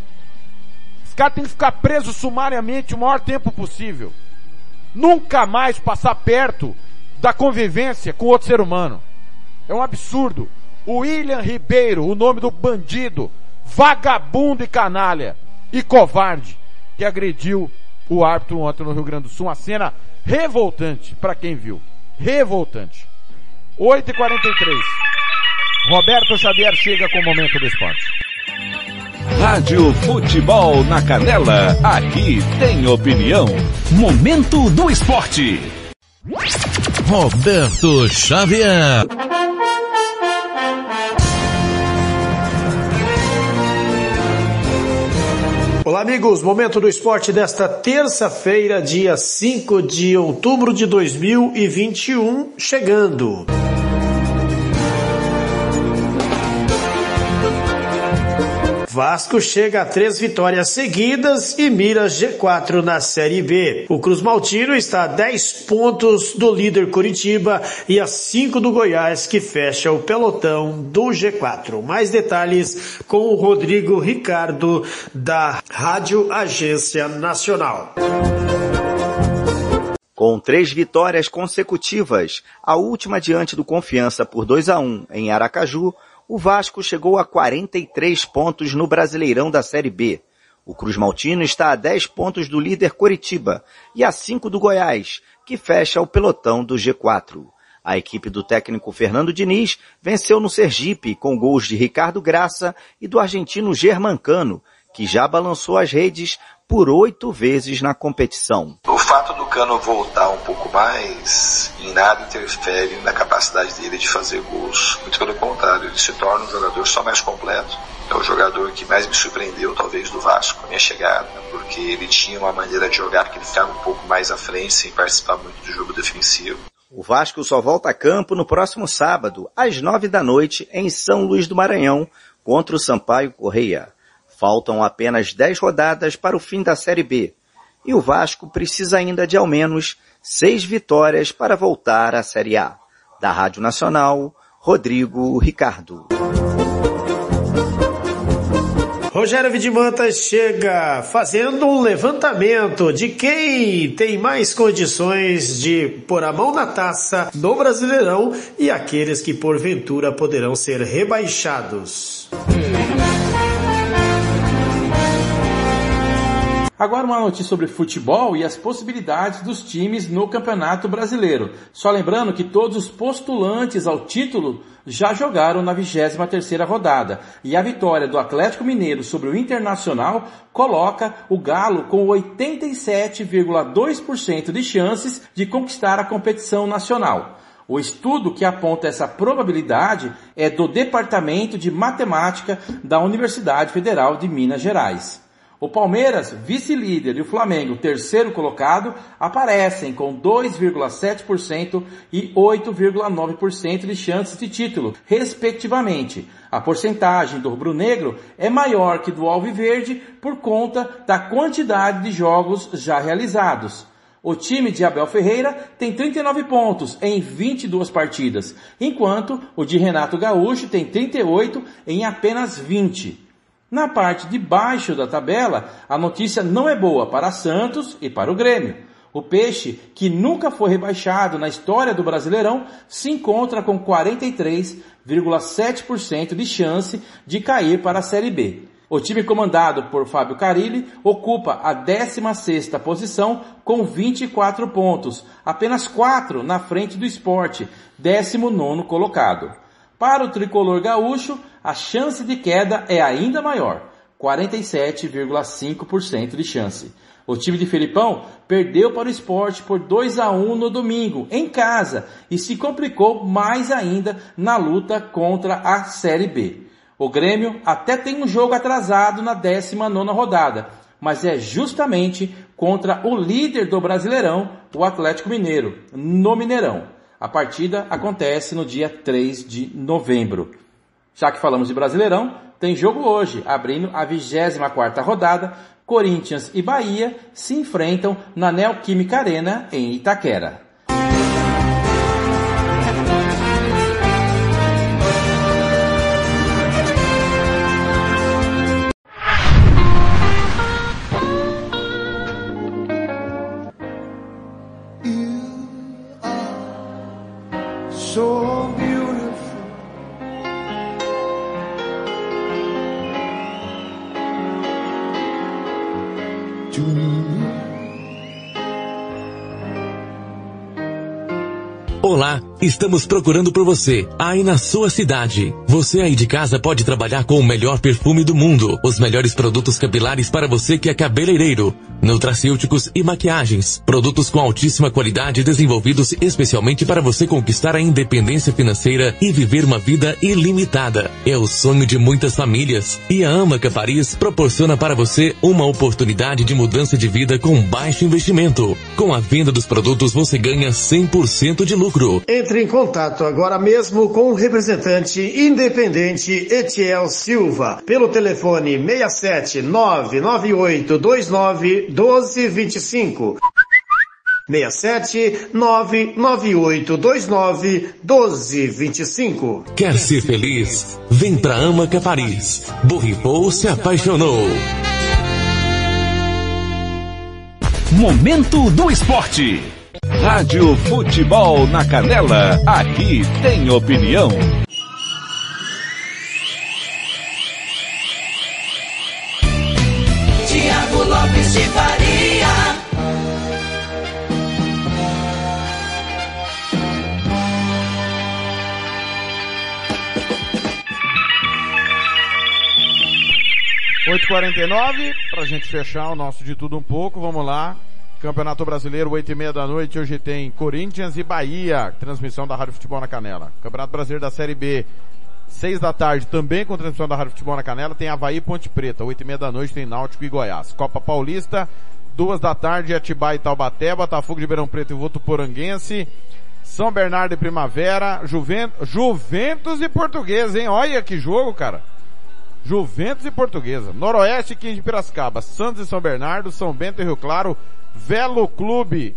Esse cara tem que ficar preso sumariamente o maior tempo possível. Nunca mais passar perto da convivência com outro ser humano. É um absurdo. O William Ribeiro, o nome do bandido, vagabundo e canalha e covarde que agrediu o árbitro ontem no Rio Grande do Sul. Uma cena revoltante para quem viu. Revoltante. 8h43. Roberto Xavier chega com o momento do esporte. Rádio Futebol na Canela, aqui tem opinião. Momento do esporte. Roberto Xavier. Olá, amigos. Momento do esporte desta terça-feira, dia 5 de outubro de 2021, chegando. Vasco chega a três vitórias seguidas e mira G4 na Série B. O Cruz Maltino está a 10 pontos do líder Curitiba e a 5 do Goiás, que fecha o pelotão do G4. Mais detalhes com o Rodrigo Ricardo, da Rádio Agência Nacional. Com três vitórias consecutivas, a última diante do Confiança por 2 a 1 em Aracaju, o Vasco chegou a 43 pontos no Brasileirão da Série B. O Cruz Maltino está a 10 pontos do líder Coritiba e a 5 do Goiás, que fecha o pelotão do G4. A equipe do técnico Fernando Diniz venceu no Sergipe com gols de Ricardo Graça e do argentino Germancano, que já balançou as redes por oito vezes na competição. O fato do Cano voltar um pouco mais em nada interfere na capacidade dele de fazer gols. Muito pelo contrário, ele se torna um jogador só mais completo. É o jogador que mais me surpreendeu, talvez, do Vasco, a minha chegada, porque ele tinha uma maneira de jogar que ele ficava um pouco mais à frente, sem participar muito do jogo defensivo. O Vasco só volta a campo no próximo sábado, às nove da noite, em São Luís do Maranhão, contra o Sampaio Correia. Faltam apenas 10 rodadas para o fim da Série B. E o Vasco precisa ainda de ao menos seis vitórias para voltar à Série A. Da Rádio Nacional, Rodrigo Ricardo. Rogério Vidimantas chega fazendo um levantamento de quem tem mais condições de pôr a mão na taça no Brasileirão e aqueles que porventura poderão ser rebaixados. Agora uma notícia sobre futebol e as possibilidades dos times no Campeonato Brasileiro. Só lembrando que todos os postulantes ao título já jogaram na 23ª rodada. E a vitória do Atlético Mineiro sobre o Internacional coloca o Galo com 87,2% de chances de conquistar a competição nacional. O estudo que aponta essa probabilidade é do Departamento de Matemática da Universidade Federal de Minas Gerais. O Palmeiras, vice-líder, e o Flamengo, terceiro colocado, aparecem com 2,7% e 8,9% de chances de título, respectivamente. A porcentagem do rubro-negro é maior que do alviverde por conta da quantidade de jogos já realizados. O time de Abel Ferreira tem 39 pontos em 22 partidas, enquanto o de Renato Gaúcho tem 38 em apenas 20. Na parte de baixo da tabela, a notícia não é boa para Santos e para o Grêmio. O Peixe, que nunca foi rebaixado na história do Brasileirão, se encontra com 43,7% de chance de cair para a Série B. O time comandado por Fábio Carilli ocupa a 16ª posição com 24 pontos, apenas 4 na frente do esporte, 19º colocado. Para o tricolor gaúcho, a chance de queda é ainda maior, 47,5% de chance. O time de Felipão perdeu para o esporte por 2 a 1 no domingo, em casa, e se complicou mais ainda na luta contra a Série B. O Grêmio até tem um jogo atrasado na 19 rodada, mas é justamente contra o líder do Brasileirão, o Atlético Mineiro, no Mineirão. A partida acontece no dia 3 de novembro. Já que falamos de Brasileirão, tem jogo hoje, abrindo a 24ª rodada, Corinthians e Bahia se enfrentam na Neoquímica Arena em Itaquera. Estamos procurando por você, aí na sua cidade. Você aí de casa pode trabalhar com o melhor perfume do mundo, os melhores produtos capilares para você que é cabeleireiro, nutracêuticos e maquiagens, produtos com altíssima qualidade desenvolvidos especialmente para você conquistar a independência financeira e viver uma vida ilimitada. É o sonho de muitas famílias e a Amaca Paris proporciona para você uma oportunidade de mudança de vida com baixo investimento. Com a venda dos produtos você ganha 100% de lucro. Entre em contato agora mesmo com o representante independente Etiel Silva pelo telefone 67 998 29 1225. 67 998 29 1225. Quer ser feliz? Vem pra Amaca Paris. Borripou se apaixonou. Momento do Esporte. Rádio Futebol na Canela. Aqui tem opinião. 10h49, pra gente fechar o nosso de tudo um pouco, vamos lá. Campeonato Brasileiro, 8 e meia da noite, hoje tem Corinthians e Bahia, transmissão da Rádio Futebol na Canela. Campeonato Brasileiro da Série B, 6 da tarde, também com transmissão da Rádio Futebol na Canela, tem Havaí e Ponte Preta, 8 e meia da noite tem Náutico e Goiás. Copa Paulista, 2 da tarde, Atibaia e Taubaté, Botafogo de Beirão Preto e Votuporanguense, São Bernardo e Primavera, Juventus, Juventus e Português, hein? Olha que jogo, cara. Juventus e Portuguesa. Noroeste, 15 de Piracicaba. Santos e São Bernardo, São Bento e Rio Claro, Velo Clube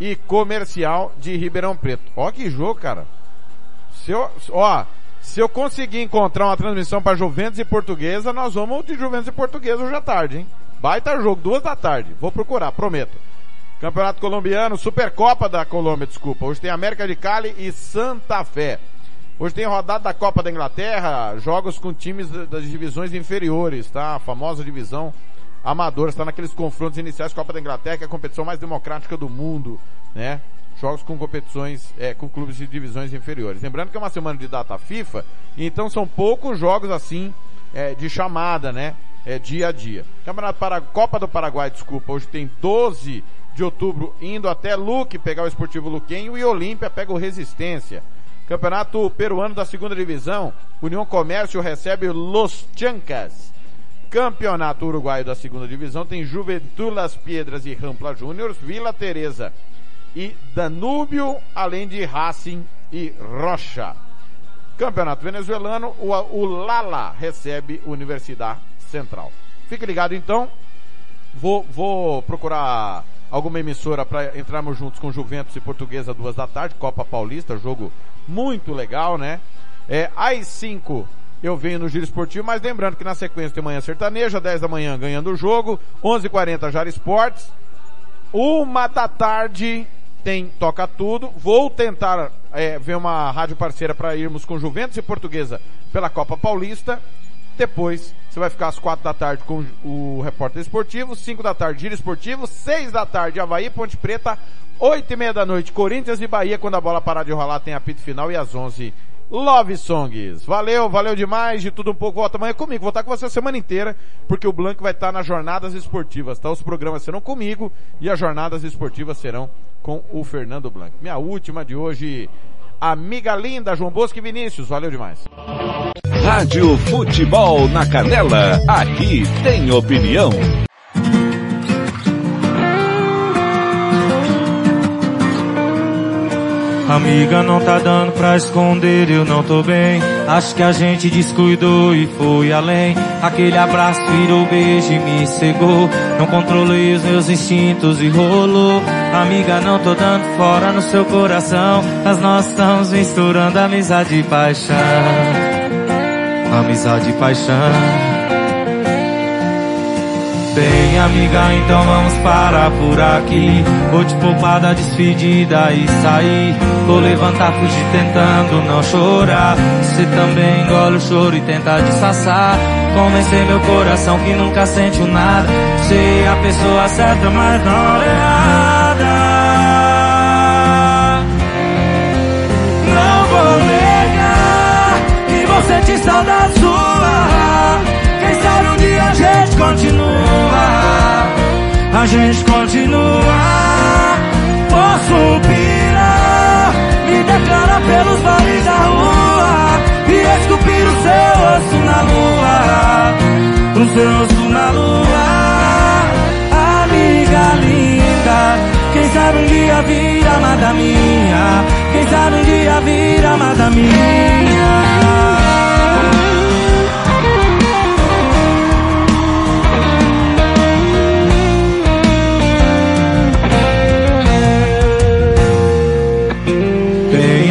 e Comercial de Ribeirão Preto. Ó que jogo, cara. Se eu, ó, se eu conseguir encontrar uma transmissão para Juventus e Portuguesa, nós vamos de Juventus e Portuguesa hoje à tarde, hein? Baita jogo, duas da tarde. Vou procurar, prometo. Campeonato Colombiano, Supercopa da Colômbia, desculpa. Hoje tem América de Cali e Santa Fé. Hoje tem rodada da Copa da Inglaterra, jogos com times das divisões inferiores, tá? A famosa divisão amadora, está naqueles confrontos iniciais Copa da Inglaterra, que é a competição mais democrática do mundo, né? Jogos com competições, é, com clubes de divisões inferiores. Lembrando que é uma semana de data FIFA, então são poucos jogos assim, é, de chamada, né? É, dia a dia. Campeonato para Copa do Paraguai, desculpa, hoje tem 12 de outubro indo até Luque pegar o Esportivo Luquenho e Olímpia pega o Resistência. Campeonato peruano da segunda divisão, União Comércio recebe Los Chancas. Campeonato uruguaio da segunda divisão tem Juventude Las Piedras e Rampla Júniors, Vila Teresa e Danúbio, além de Racing e Rocha. Campeonato venezuelano, o, o Lala recebe Universidade Central. Fique ligado então. Vou, vou procurar alguma emissora para entrarmos juntos com Juventus e Portuguesa duas da tarde, Copa Paulista, jogo muito legal, né? É, às 5 eu venho no Giro Esportivo, mas lembrando que na sequência tem manhã sertaneja, 10 da manhã ganhando o jogo, 11h40 Jara Esportes, uma da tarde tem Toca Tudo, vou tentar é, ver uma rádio parceira para irmos com Juventus e Portuguesa pela Copa Paulista, depois você vai ficar às quatro da tarde com o repórter esportivo, cinco da tarde Giro Esportivo, seis da tarde Havaí, Ponte Preta, oito e meia da noite Corinthians e Bahia, quando a bola parar de rolar tem apito final e às onze Love Songs. Valeu, valeu demais, de tudo um pouco. Volta amanhã comigo, vou estar com você a semana inteira, porque o Blanco vai estar nas jornadas esportivas, tá? Os programas serão comigo e as jornadas esportivas serão com o Fernando Blanco. Minha última de hoje, amiga linda, João Bosco e Vinícius, valeu demais. Rádio Futebol na Canela, aqui tem opinião. Amiga, não tá dando pra esconder, eu não tô bem. Acho que a gente descuidou e foi além. Aquele abraço virou beijo e me cegou. Não controlei os meus instintos e rolou. Amiga, não tô dando fora no seu coração. Mas nós estamos misturando amizade e paixão. Amizade e paixão. Bem, amiga, então vamos parar por aqui. Vou te poupar da despedida e sair. Vou levantar, fugir tentando não chorar. Você também engole o choro e tenta disfarçar. Convencer meu coração que nunca sentiu nada. Ser a pessoa certa, mas na hora errada. Não vou negar que vou sentir saudade sua. Gente continua. A gente continua. Posso pirar, me declarar pelos vales da rua e esculpir o seu osso na lua. O seu osso na lua. Amiga linda, quem sabe um dia vir amada minha. Quem sabe um dia vir amada minha.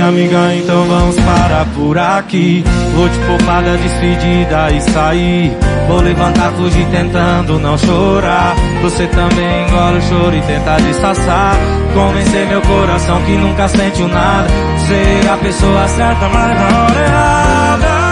Amiga, então vamos parar por aqui. Vou te poupar da despedida e sair. Vou levantar, fugir tentando não chorar. Você também engole o choro e tenta disfarçar. Convencer meu coração que nunca sentiu nada. Ser a pessoa certa, mas na hora errada.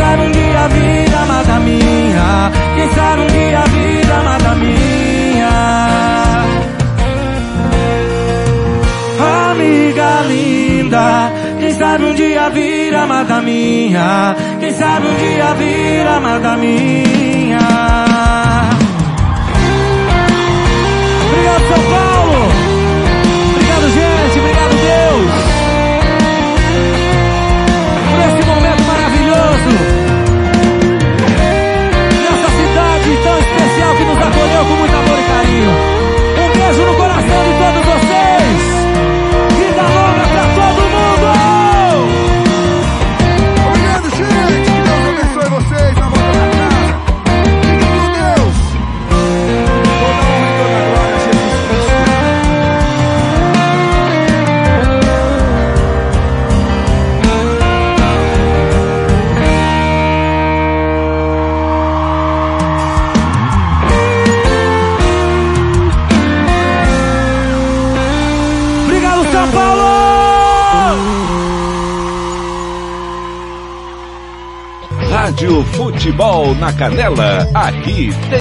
Sabe um dia vir amada minha, quem sabe um dia vir amada minha, amiga linda. Quem sabe um dia vir amada minha, quem sabe um dia vir amada minha. Obrigado, São Paulo! Acolheu com muito amor e carinho. Futebol na Canela, aqui tem